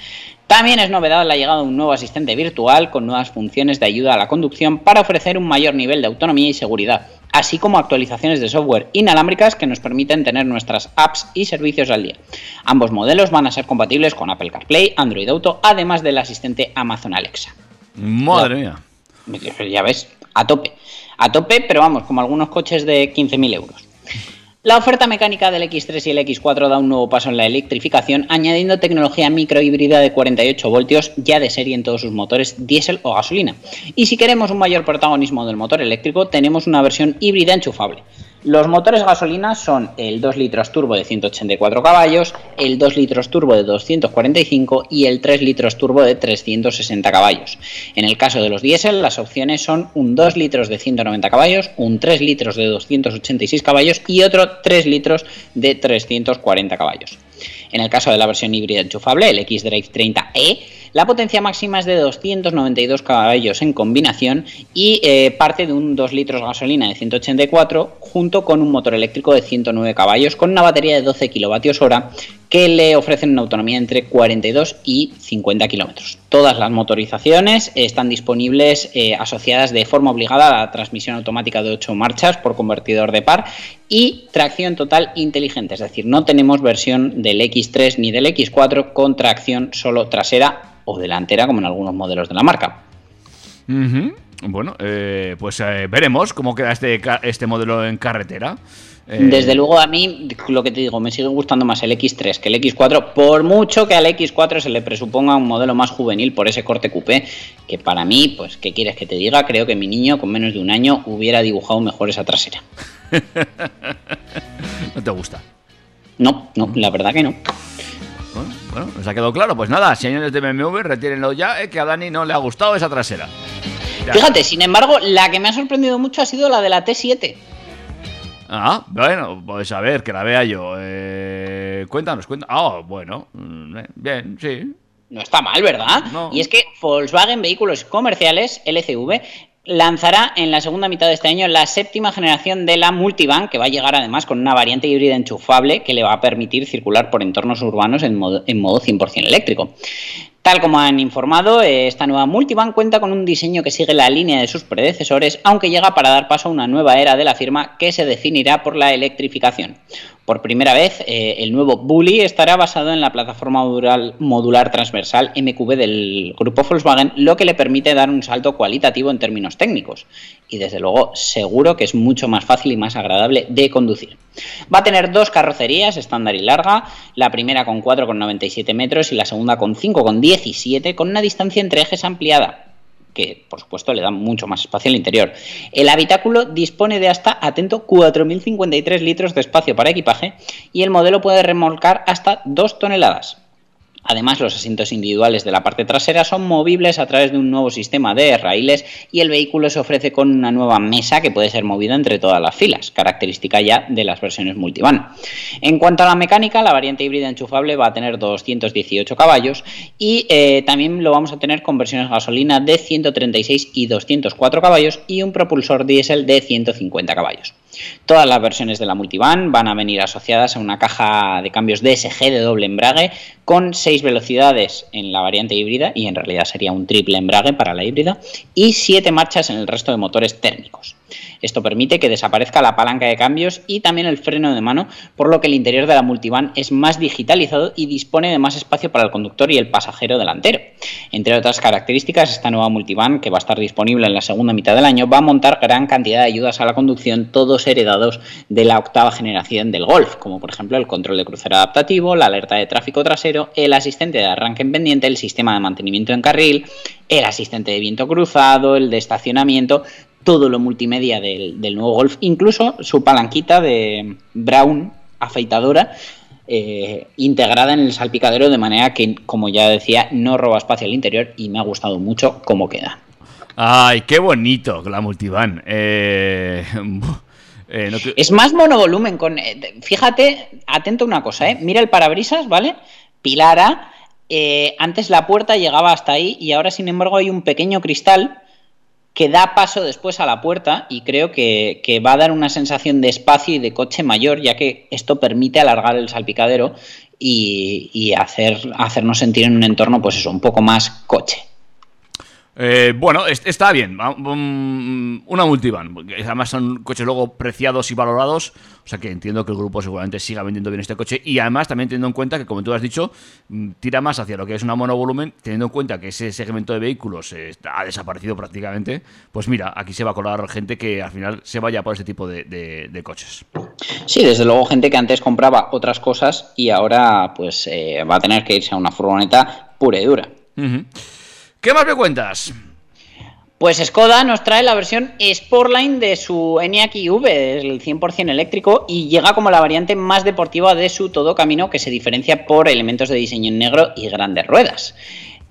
También es novedad la llegada de un nuevo asistente virtual con nuevas funciones de ayuda a la conducción para ofrecer un mayor nivel de autonomía y seguridad, así como actualizaciones de software inalámbricas que nos permiten tener nuestras apps y servicios al día. Ambos modelos van a ser compatibles con Apple CarPlay, Android Auto, además del asistente Amazon Alexa. Madre mía. Ya ves, a tope. A tope, pero vamos, como algunos coches de 15.000 euros. La oferta mecánica del X3 y el X4 da un nuevo paso en la electrificación, añadiendo tecnología microhíbrida de 48 voltios ya de serie en todos sus motores diésel o gasolina. Y si queremos un mayor protagonismo del motor eléctrico, tenemos una versión híbrida enchufable. Los motores gasolina son el 2 litros turbo de 184 caballos, el 2 litros turbo de 245 y el 3 litros turbo de 360 caballos. En el caso de los diésel, las opciones son un 2 litros de 190 caballos, un 3 litros de 286 caballos y otro 3 litros de 340 caballos. En el caso de la versión híbrida enchufable, el X-Drive 30e, la potencia máxima es de 292 caballos en combinación y eh, parte de un 2 litros gasolina de 184 junto con un motor eléctrico de 109 caballos con una batería de 12 kWh que le ofrecen una autonomía entre 42 y 50 kilómetros. Todas las motorizaciones están disponibles eh, asociadas de forma obligada a la transmisión automática de 8 marchas por convertidor de par y tracción total inteligente, es decir, no tenemos versión del X3 ni del X4 con tracción solo trasera o delantera como en algunos modelos de la marca. Bueno, eh, pues eh, veremos cómo queda este, este modelo en carretera. Eh, Desde luego a mí, lo que te digo, me sigue gustando más el X3 que el X4, por mucho que al X4 se le presuponga un modelo más juvenil por ese corte coupé, que para mí, pues, ¿qué quieres que te diga? Creo que mi niño con menos de un año hubiera dibujado mejor esa trasera. No te gusta. No, no, la verdad que no. Bueno, bueno, nos ha quedado claro. Pues nada, señores de BMW, retírenlo ya, eh, que a Dani no le ha gustado esa trasera. Ya. Fíjate, sin embargo, la que me ha sorprendido mucho ha sido la de la T7. Ah, bueno, pues a ver, que la vea yo. Eh, cuéntanos, cuéntanos. Ah, bueno, mm, eh, bien, sí. No está mal, ¿verdad? No. Y es que Volkswagen Vehículos Comerciales, LCV, lanzará en la segunda mitad de este año la séptima generación de la Multivan, que va a llegar además con una variante híbrida enchufable que le va a permitir circular por entornos urbanos en modo, en modo 100% eléctrico. Tal como han informado, esta nueva multivan cuenta con un diseño que sigue la línea de sus predecesores, aunque llega para dar paso a una nueva era de la firma que se definirá por la electrificación. Por primera vez, eh, el nuevo Bully estará basado en la plataforma modular, modular transversal MQB del grupo Volkswagen, lo que le permite dar un salto cualitativo en términos técnicos. Y desde luego, seguro que es mucho más fácil y más agradable de conducir. Va a tener dos carrocerías estándar y larga, la primera con 4,97 metros y la segunda con 5,17, con una distancia entre ejes ampliada que por supuesto le da mucho más espacio al interior. El habitáculo dispone de hasta, atento, 4.053 litros de espacio para equipaje y el modelo puede remolcar hasta 2 toneladas. Además, los asientos individuales de la parte trasera son movibles a través de un nuevo sistema de raíles y el vehículo se ofrece con una nueva mesa que puede ser movida entre todas las filas, característica ya de las versiones multivan. En cuanto a la mecánica, la variante híbrida enchufable va a tener 218 caballos y eh, también lo vamos a tener con versiones gasolina de 136 y 204 caballos y un propulsor diésel de 150 caballos. Todas las versiones de la multivan van a venir asociadas a una caja de cambios DSG de doble embrague con 6 velocidades en la variante híbrida y en realidad sería un triple embrague para la híbrida y 7 marchas en el resto de motores térmicos. Esto permite que desaparezca la palanca de cambios y también el freno de mano, por lo que el interior de la multivan es más digitalizado y dispone de más espacio para el conductor y el pasajero delantero. Entre otras características, esta nueva multivan, que va a estar disponible en la segunda mitad del año, va a montar gran cantidad de ayudas a la conducción, todos heredados de la octava generación del Golf, como por ejemplo el control de crucero adaptativo, la alerta de tráfico trasero, el asistente de arranque en pendiente, el sistema de mantenimiento en carril, el asistente de viento cruzado, el de estacionamiento, todo lo multimedia del, nuevo Golf, incluso su palanquita de Brown afeitadora. Eh, integrada en el salpicadero de manera que, como ya decía, no roba espacio al interior y me ha gustado mucho cómo queda. Ay, qué bonito la multivan. Eh, eh, Es más monovolumen. Con, fíjate, atento a una cosa, mira el parabrisas, ¿vale? Pilara. antes la puerta llegaba hasta ahí y ahora, sin embargo, hay un pequeño cristal que da paso después a la puerta y creo que, va a dar una sensación de espacio y de coche mayor, ya que esto permite alargar el salpicadero y, hacer, hacernos sentir en un entorno, pues eso, un poco más coche. Eh, bueno, está bien. Una multivan. Además son coches luego preciados y valorados. O sea que entiendo que el grupo seguramente siga vendiendo bien este coche. Y además también teniendo en cuenta que, como tú has dicho, mm, tira más hacia lo que es una monovolumen. Teniendo en cuenta que ese segmento de vehículos ha desaparecido prácticamente. Pues mira, aquí se va a colar gente que al final se vaya por este tipo de, coches. Sí, desde luego gente que antes compraba otras cosas y ahora pues eh, va a tener que irse a una furgoneta pura y dura. ¿Qué más me cuentas? Pues Skoda nos trae la versión Sportline de su Enyaq iV, el 100% eléctrico, y llega como la variante más deportiva de su todo camino que se diferencia por elementos de diseño en negro y grandes ruedas.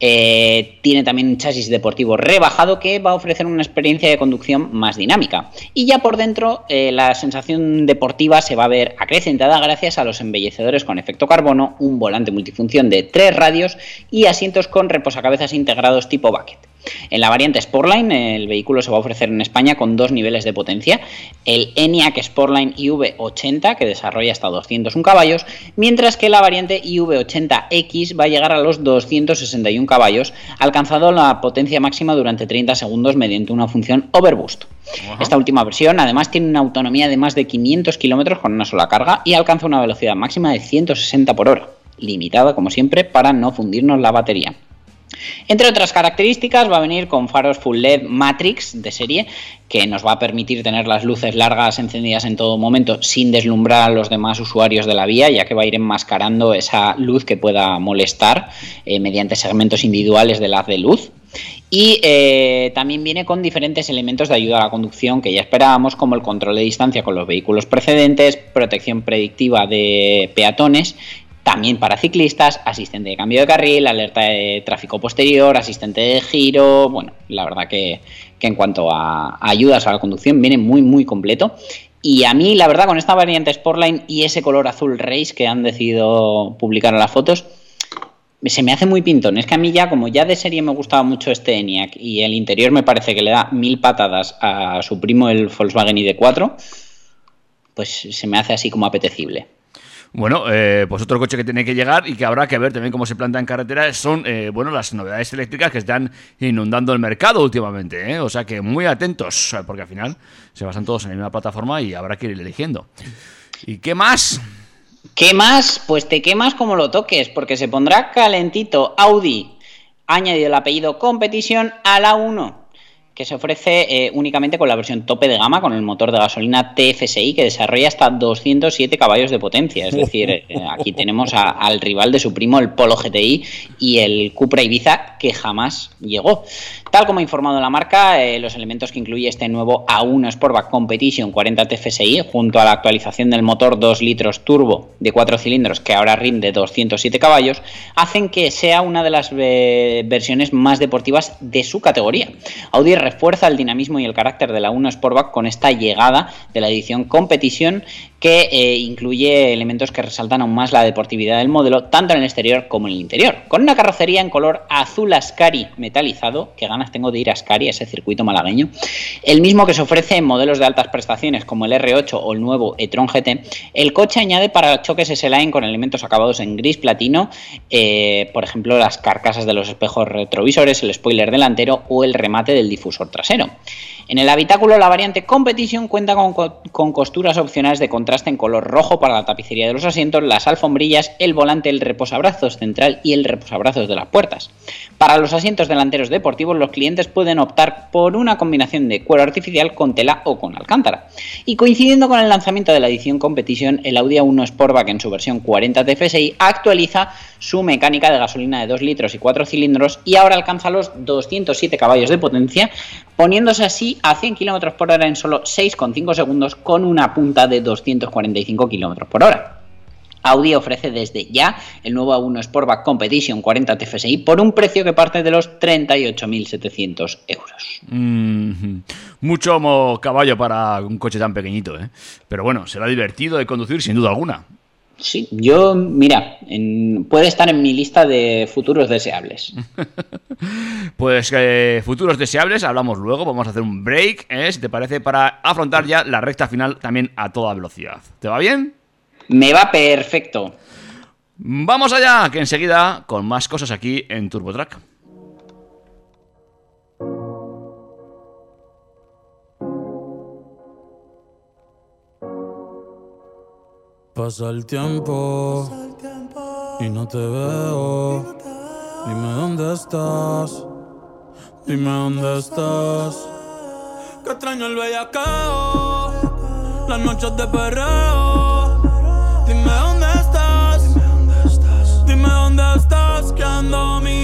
Eh, tiene también un chasis deportivo rebajado que va a ofrecer una experiencia de conducción más dinámica. Y ya por dentro, eh, la sensación deportiva se va a ver acrecentada gracias a los embellecedores con efecto carbono, un volante multifunción de tres radios y asientos con reposacabezas integrados tipo bucket. En la variante Sportline, el vehículo se va a ofrecer en España con dos niveles de potencia: el ENIAC Sportline IV80, que desarrolla hasta 201 caballos, mientras que la variante IV80X va a llegar a los 261 caballos, alcanzando la potencia máxima durante 30 segundos mediante una función Overboost. Esta última versión, además, tiene una autonomía de más de 500 kilómetros con una sola carga y alcanza una velocidad máxima de 160 por hora, limitada, como siempre, para no fundirnos la batería. Entre otras características va a venir con faros full LED Matrix de serie que nos va a permitir tener las luces largas encendidas en todo momento sin deslumbrar a los demás usuarios de la vía ya que va a ir enmascarando esa luz que pueda molestar eh, mediante segmentos individuales de haz de luz. Y eh, también viene con diferentes elementos de ayuda a la conducción que ya esperábamos, como el control de distancia con los vehículos precedentes, protección predictiva de peatones también para ciclistas, asistente de cambio de carril, alerta de tráfico posterior, asistente de giro. Bueno, la verdad que, en cuanto a, ayudas a la conducción viene muy, muy completo. Y a mí, la verdad, con esta variante Sportline y ese color azul Race que han decidido publicar en las fotos, se me hace muy pintón. Es que a mí ya, como ya de serie me gustaba mucho este ENIAC y el interior me parece que le da mil patadas a su primo el Volkswagen ID4, pues se me hace así como apetecible. Bueno, eh, pues otro coche que tiene que llegar y que habrá que ver también cómo se planta en carretera son, eh, bueno, las novedades eléctricas que están inundando el mercado últimamente, ¿eh? O sea que muy atentos, porque al final se basan todos en la misma plataforma y habrá que ir eligiendo. ¿Y qué más? ¿Qué más? Pues te quemas como lo toques, porque se pondrá calentito Audi, añadido el apellido Competition a la 1 que se ofrece eh, únicamente con la versión tope de gama, con el motor de gasolina TFSI, que desarrolla hasta 207 caballos de potencia. Es decir, eh, aquí tenemos al rival de su primo, el Polo GTI, y el Cupra Ibiza, que jamás llegó. Tal como ha informado la marca, eh, los elementos que incluye este nuevo A1 Sportback Competition 40 TFSI, junto a la actualización del motor 2 litros turbo de 4 cilindros, que ahora rinde 207 caballos, hacen que sea una de las eh, versiones más deportivas de su categoría. Audi refuerza el dinamismo y el carácter de la 1 Sportback con esta llegada de la edición Competition que eh, incluye elementos que resaltan aún más la deportividad del modelo, tanto en el exterior como en el interior. Con una carrocería en color azul Ascari metalizado, que ganas tengo de ir a Ascari, ese circuito malagueño, el mismo que se ofrece en modelos de altas prestaciones como el R8 o el nuevo e-tron GT, el coche añade parachoques S-Line con elementos acabados en gris platino, eh, por ejemplo las carcasas de los espejos retrovisores, el spoiler delantero o el remate del difusor trasero. En el habitáculo la variante Competition cuenta con, co- con costuras opcionales de contraste en color rojo para la tapicería de los asientos, las alfombrillas, el volante, el reposabrazos central y el reposabrazos de las puertas. Para los asientos delanteros deportivos los clientes pueden optar por una combinación de cuero artificial con tela o con alcántara. Y coincidiendo con el lanzamiento de la edición Competition, el Audi A1 Sportback en su versión 40 TFSI actualiza su mecánica de gasolina de 2 litros y 4 cilindros y ahora alcanza los 207 caballos de potencia, poniéndose así a 100 km por hora en solo 6,5 segundos con una punta de 245 km por hora. Audi ofrece desde ya el nuevo A1 Sportback Competition 40 TFSI por un precio que parte de los 38.700 euros. Mm, mucho caballo para un coche tan pequeñito, ¿eh? Pero bueno, será divertido de conducir sin duda alguna. Sí, yo, mira, en- puede estar en mi lista de futuros deseables. Pues eh, futuros deseables, hablamos luego, vamos a hacer un break, ¿eh? si te parece, para afrontar ya la recta final también a toda velocidad. ¿Te va bien? Me va perfecto. Vamos allá, que enseguida con más cosas aquí en TurboTrack. Pasa el tiempo y no te veo. Dime dónde estás. Dime dónde estás. Que extraño el bellacao. Las noches de perreo. Dime dónde estás. Dime dónde estás. Que ando mirando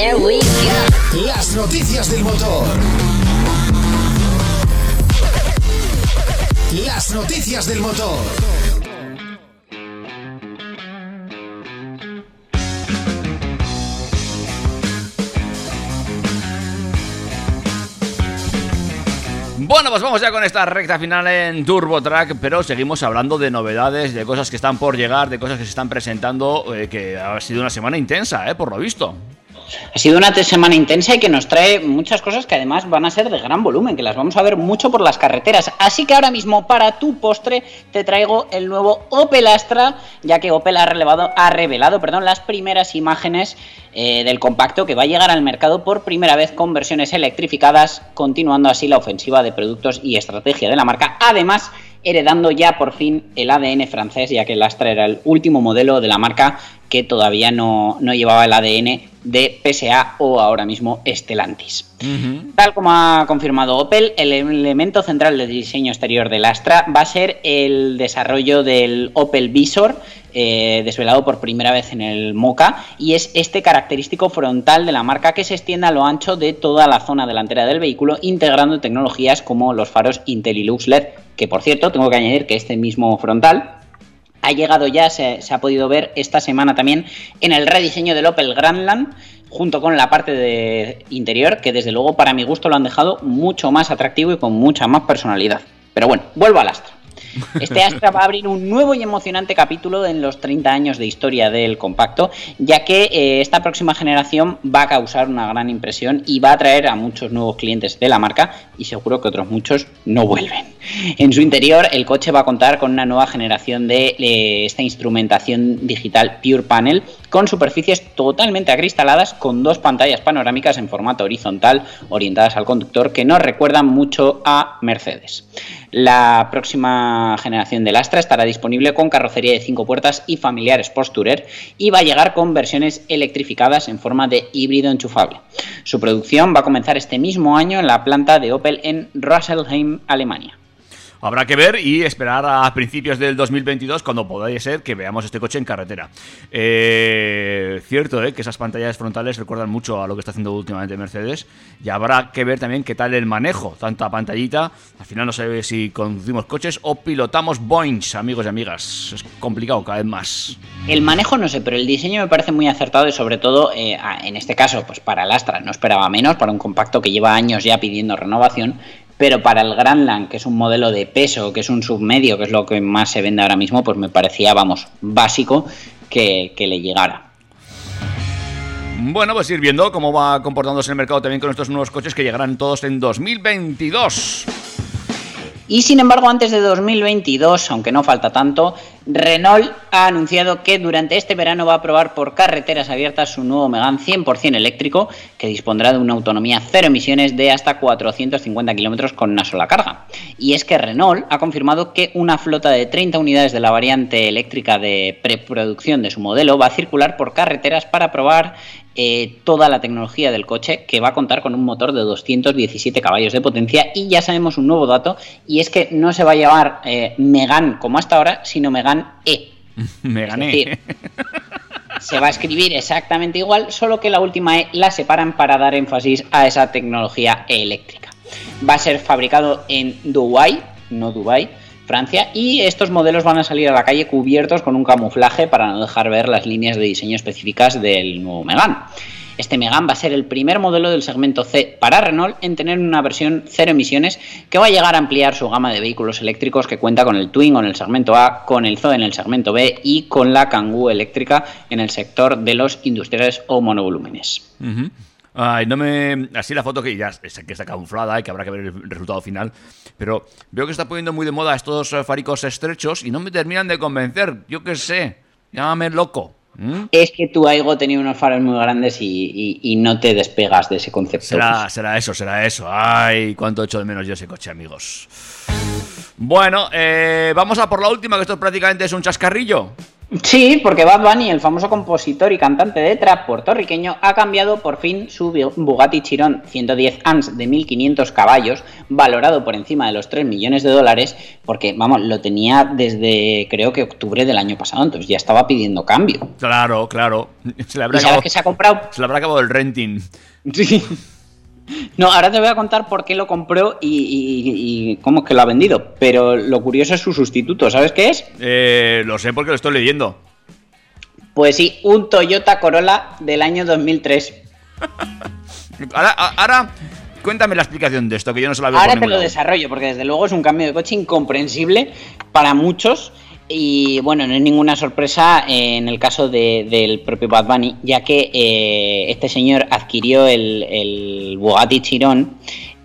Las noticias del motor. Las noticias del motor. Bueno, pues vamos ya con esta recta final en Turbo Track, pero seguimos hablando de novedades, de cosas que están por llegar, de cosas que se están presentando, eh, que ha sido una semana intensa, eh, por lo visto. Ha sido una semana intensa y que nos trae muchas cosas que además van a ser de gran volumen, que las vamos a ver mucho por las carreteras. Así que ahora mismo, para tu postre, te traigo el nuevo Opel Astra, ya que Opel ha, relevado, ha revelado perdón, las primeras imágenes eh, del compacto que va a llegar al mercado por primera vez con versiones electrificadas, continuando así la ofensiva de productos y estrategia de la marca. Además, heredando ya por fin el ADN francés, ya que el Astra era el último modelo de la marca que todavía no, no llevaba el ADN de PSA o ahora mismo Stellantis. Tal como ha confirmado Opel, el elemento central del diseño exterior del Astra va a ser el desarrollo del Opel Visor, eh, desvelado por primera vez en el Mocha, y es este característico frontal de la marca que se extiende a lo ancho de toda la zona delantera del vehículo, integrando tecnologías como los faros IntelliLux LED, que por cierto tengo que añadir que este mismo frontal ha llegado ya, se, ha podido ver esta semana también en el rediseño del Opel Grandland, junto con la parte de interior, que desde luego para mi gusto lo han dejado mucho más atractivo y con mucha más personalidad. Pero bueno, vuelvo al Astra. Este Astra va a abrir un nuevo y emocionante capítulo en los 30 años de historia del compacto, ya que eh, esta próxima generación va a causar una gran impresión y va a atraer a muchos nuevos clientes de la marca y seguro que otros muchos no vuelven. En su interior, el coche va a contar con una nueva generación de eh, esta instrumentación digital Pure Panel con superficies totalmente acristaladas con dos pantallas panorámicas en formato horizontal orientadas al conductor que nos recuerdan mucho a Mercedes. La próxima generación del Astra estará disponible con carrocería de 5 puertas y familiar Sports Tourer y va a llegar con versiones electrificadas en forma de híbrido enchufable. Su producción va a comenzar este mismo año en la planta de Opel en Rosselheim, Alemania. Habrá que ver y esperar a principios del 2022 cuando podáis ser que veamos este coche en carretera. Eh, cierto, eh, que esas pantallas frontales recuerdan mucho a lo que está haciendo últimamente Mercedes. Y habrá que ver también qué tal el manejo, tanta pantallita. Al final no ve si conducimos coches o pilotamos Boeings, amigos y amigas. Es complicado cada vez más. El manejo no sé, pero el diseño me parece muy acertado y sobre todo, eh, en este caso, pues para el Astra no esperaba menos, para un compacto que lleva años ya pidiendo renovación, pero para el Grandland, que es un modelo de peso, que es un submedio, que es lo que más se vende ahora mismo, pues me parecía, vamos, básico que, que le llegara. Bueno, pues ir viendo cómo va comportándose el mercado también con estos nuevos coches que llegarán todos en 2022. Y sin embargo, antes de 2022, aunque no falta tanto, Renault ha anunciado que durante este verano va a probar por carreteras abiertas su nuevo Megane 100% eléctrico, que dispondrá de una autonomía cero emisiones de hasta 450 kilómetros con una sola carga. Y es que Renault ha confirmado que una flota de 30 unidades de la variante eléctrica de preproducción de su modelo va a circular por carreteras para probar eh, toda la tecnología del coche, que va a contar con un motor de 217 caballos de potencia. Y ya sabemos un nuevo dato, y es que no se va a llamar eh, Megane como hasta ahora, sino Megane E. Es decir, se va a escribir exactamente igual, solo que la última E la separan para dar énfasis a esa tecnología eléctrica. Va a ser fabricado en Dubái, no Dubai, Francia, y estos modelos van a salir a la calle cubiertos con un camuflaje para no dejar ver las líneas de diseño específicas del nuevo Megane. Este Megane va a ser el primer modelo del segmento C para Renault en tener una versión cero emisiones que va a llegar a ampliar su gama de vehículos eléctricos que cuenta con el Twingo en el segmento A, con el Zoe en el segmento B y con la Kangoo eléctrica en el sector de los industriales o monovolúmenes. Ay, no me. Así la foto que ya que está camuflada y que habrá que ver el resultado final. Pero veo que está poniendo muy de moda estos faricos estrechos y no me terminan de convencer. Yo qué sé. Llámame loco. ¿Mm? Es que tu Aigo tenía unos faros muy grandes y, y, y, no te despegas de ese concepto. Será, será eso, será eso. Ay, cuánto echo de menos yo ese coche, amigos. Bueno, eh, vamos a por la última, que esto prácticamente es un chascarrillo. Sí, porque Bad Bunny, el famoso compositor y cantante de trap puertorriqueño, ha cambiado por fin su Bugatti Chiron 110 ANS de 1500 caballos, valorado por encima de los 3 millones de dólares, porque, vamos, lo tenía desde creo que octubre del año pasado, entonces ya estaba pidiendo cambio. Claro, claro. Se le habrá, acabado, que se ha comprado? Se le habrá acabado el renting. Sí. No, ahora te voy a contar por qué lo compró y, y, y, cómo es que lo ha vendido. Pero lo curioso es su sustituto. ¿Sabes qué es? Eh, lo sé porque lo estoy leyendo. Pues sí, un Toyota Corolla del año 2003. ahora, ahora cuéntame la explicación de esto, que yo no se la veo por Ahora te ningún lo lado. desarrollo, porque desde luego es un cambio de coche incomprensible para muchos. Y bueno, no es ninguna sorpresa en el caso de- del propio Bad Bunny, ya que eh, este señor adquirió el, el Bugatti Chiron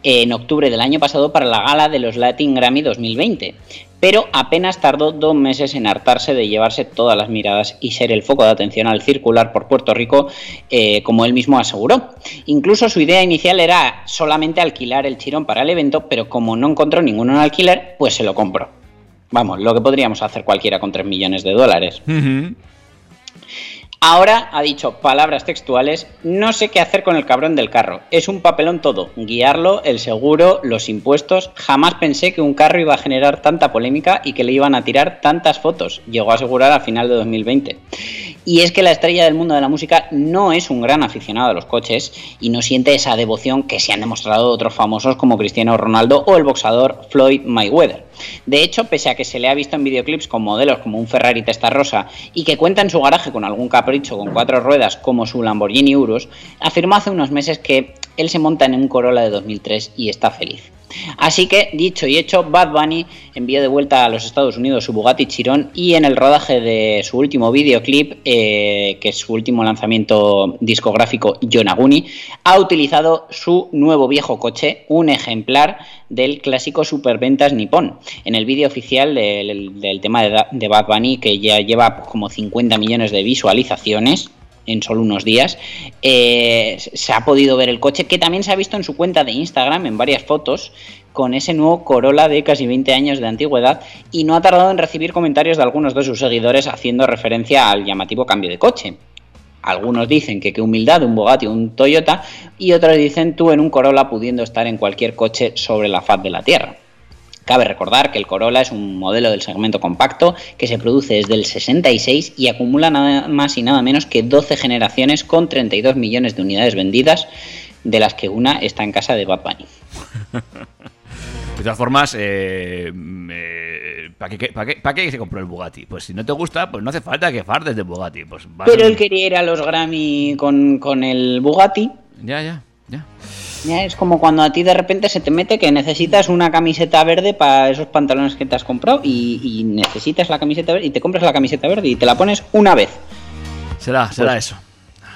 en octubre del año pasado para la gala de los Latin Grammy 2020. Pero apenas tardó dos meses en hartarse de llevarse todas las miradas y ser el foco de atención al circular por Puerto Rico, eh, como él mismo aseguró. Incluso su idea inicial era solamente alquilar el chirón para el evento, pero como no encontró ninguno en alquiler, pues se lo compró. Vamos, lo que podríamos hacer cualquiera con 3 millones de dólares. Ahora ha dicho palabras textuales, no sé qué hacer con el cabrón del carro. Es un papelón todo, guiarlo, el seguro, los impuestos. Jamás pensé que un carro iba a generar tanta polémica y que le iban a tirar tantas fotos, llegó a asegurar a final de 2020. Y es que la estrella del mundo de la música no es un gran aficionado a los coches y no siente esa devoción que se han demostrado otros famosos como Cristiano Ronaldo o el boxador Floyd Mayweather. De hecho, pese a que se le ha visto en videoclips con modelos como un Ferrari Testarossa y que cuenta en su garaje con algún capricho con cuatro ruedas como su Lamborghini Urus, afirmó hace unos meses que él se monta en un Corolla de 2003 y está feliz. Así que, dicho y hecho, Bad Bunny envió de vuelta a los Estados Unidos su Bugatti Chiron y en el rodaje de su último videoclip, eh, que es su último lanzamiento discográfico, Yonaguni, ha utilizado su nuevo viejo coche, un ejemplar del clásico superventas nipón. En el vídeo oficial del, tema de, Bad Bunny, que ya lleva como 50 millones de visualizaciones, en solo unos días, eh, se ha podido ver el coche, que también se ha visto en su cuenta de Instagram en varias fotos, con ese nuevo Corolla de casi 20 años de antigüedad, y no ha tardado en recibir comentarios de algunos de sus seguidores haciendo referencia al llamativo cambio de coche. Algunos dicen que qué humildad un Bugatti un Toyota, y otros dicen tú en un Corolla pudiendo estar en cualquier coche sobre la faz de la Tierra. Cabe recordar que el Corolla es un modelo del segmento compacto que se produce desde el 66 y acumula nada más y nada menos que 12 generaciones con 32 millones de unidades vendidas, de las que una está en casa de Bad Bunny. De todas formas, eh, ¿para qué, pa' qué- pa' qué se compró el Bugatti? Pues si no te gusta, pues no hace falta que fardes de Bugatti. Pues Pero él quería ir a los Grammy con, con el Bugatti. Ya, ya, ya. Es como cuando a ti de repente se te mete que necesitas una camiseta verde para esos pantalones que te has comprado y, y necesitas la camiseta verde y te compras la camiseta verde y te la pones una vez. Será, será Pues- eso.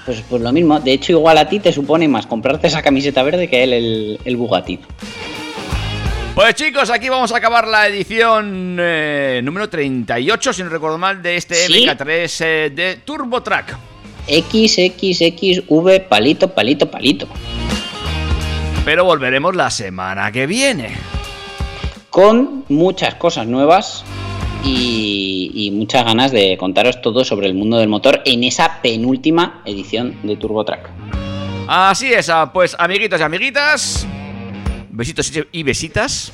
Pues, pues lo mismo, de hecho igual a ti te supone más comprarte esa camiseta verde que él el, el Bugatti. Pues chicos, aquí vamos a acabar la edición eh, número 38, si no recuerdo mal, de este Sí. MK3 eh, de Turbo Track. XXXV palito, palito, palito. Pero volveremos la semana que viene. Con muchas cosas nuevas y, y muchas ganas de contaros todo sobre el mundo del motor en esa penúltima edición de Turbo Track. Así es, ah, pues amiguitos y amiguitas, besitos y- y besitas,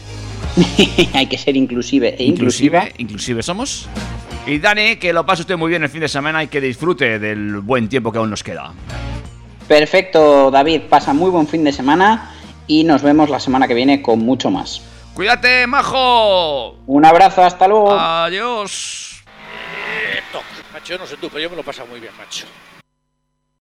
Hay que ser inclusive e inclusiva. inclusive, inclusive somos. Y Dani, que lo pase usted muy bien el fin de semana y que disfrute del buen tiempo que aún nos queda. Perfecto, David. Pasa muy buen fin de semana y nos vemos la semana que viene con mucho más. Cuídate, majo. Un abrazo, hasta luego. Adiós. Eh. Macho, yo no sé tú, pero yo me lo he pasado muy bien, macho.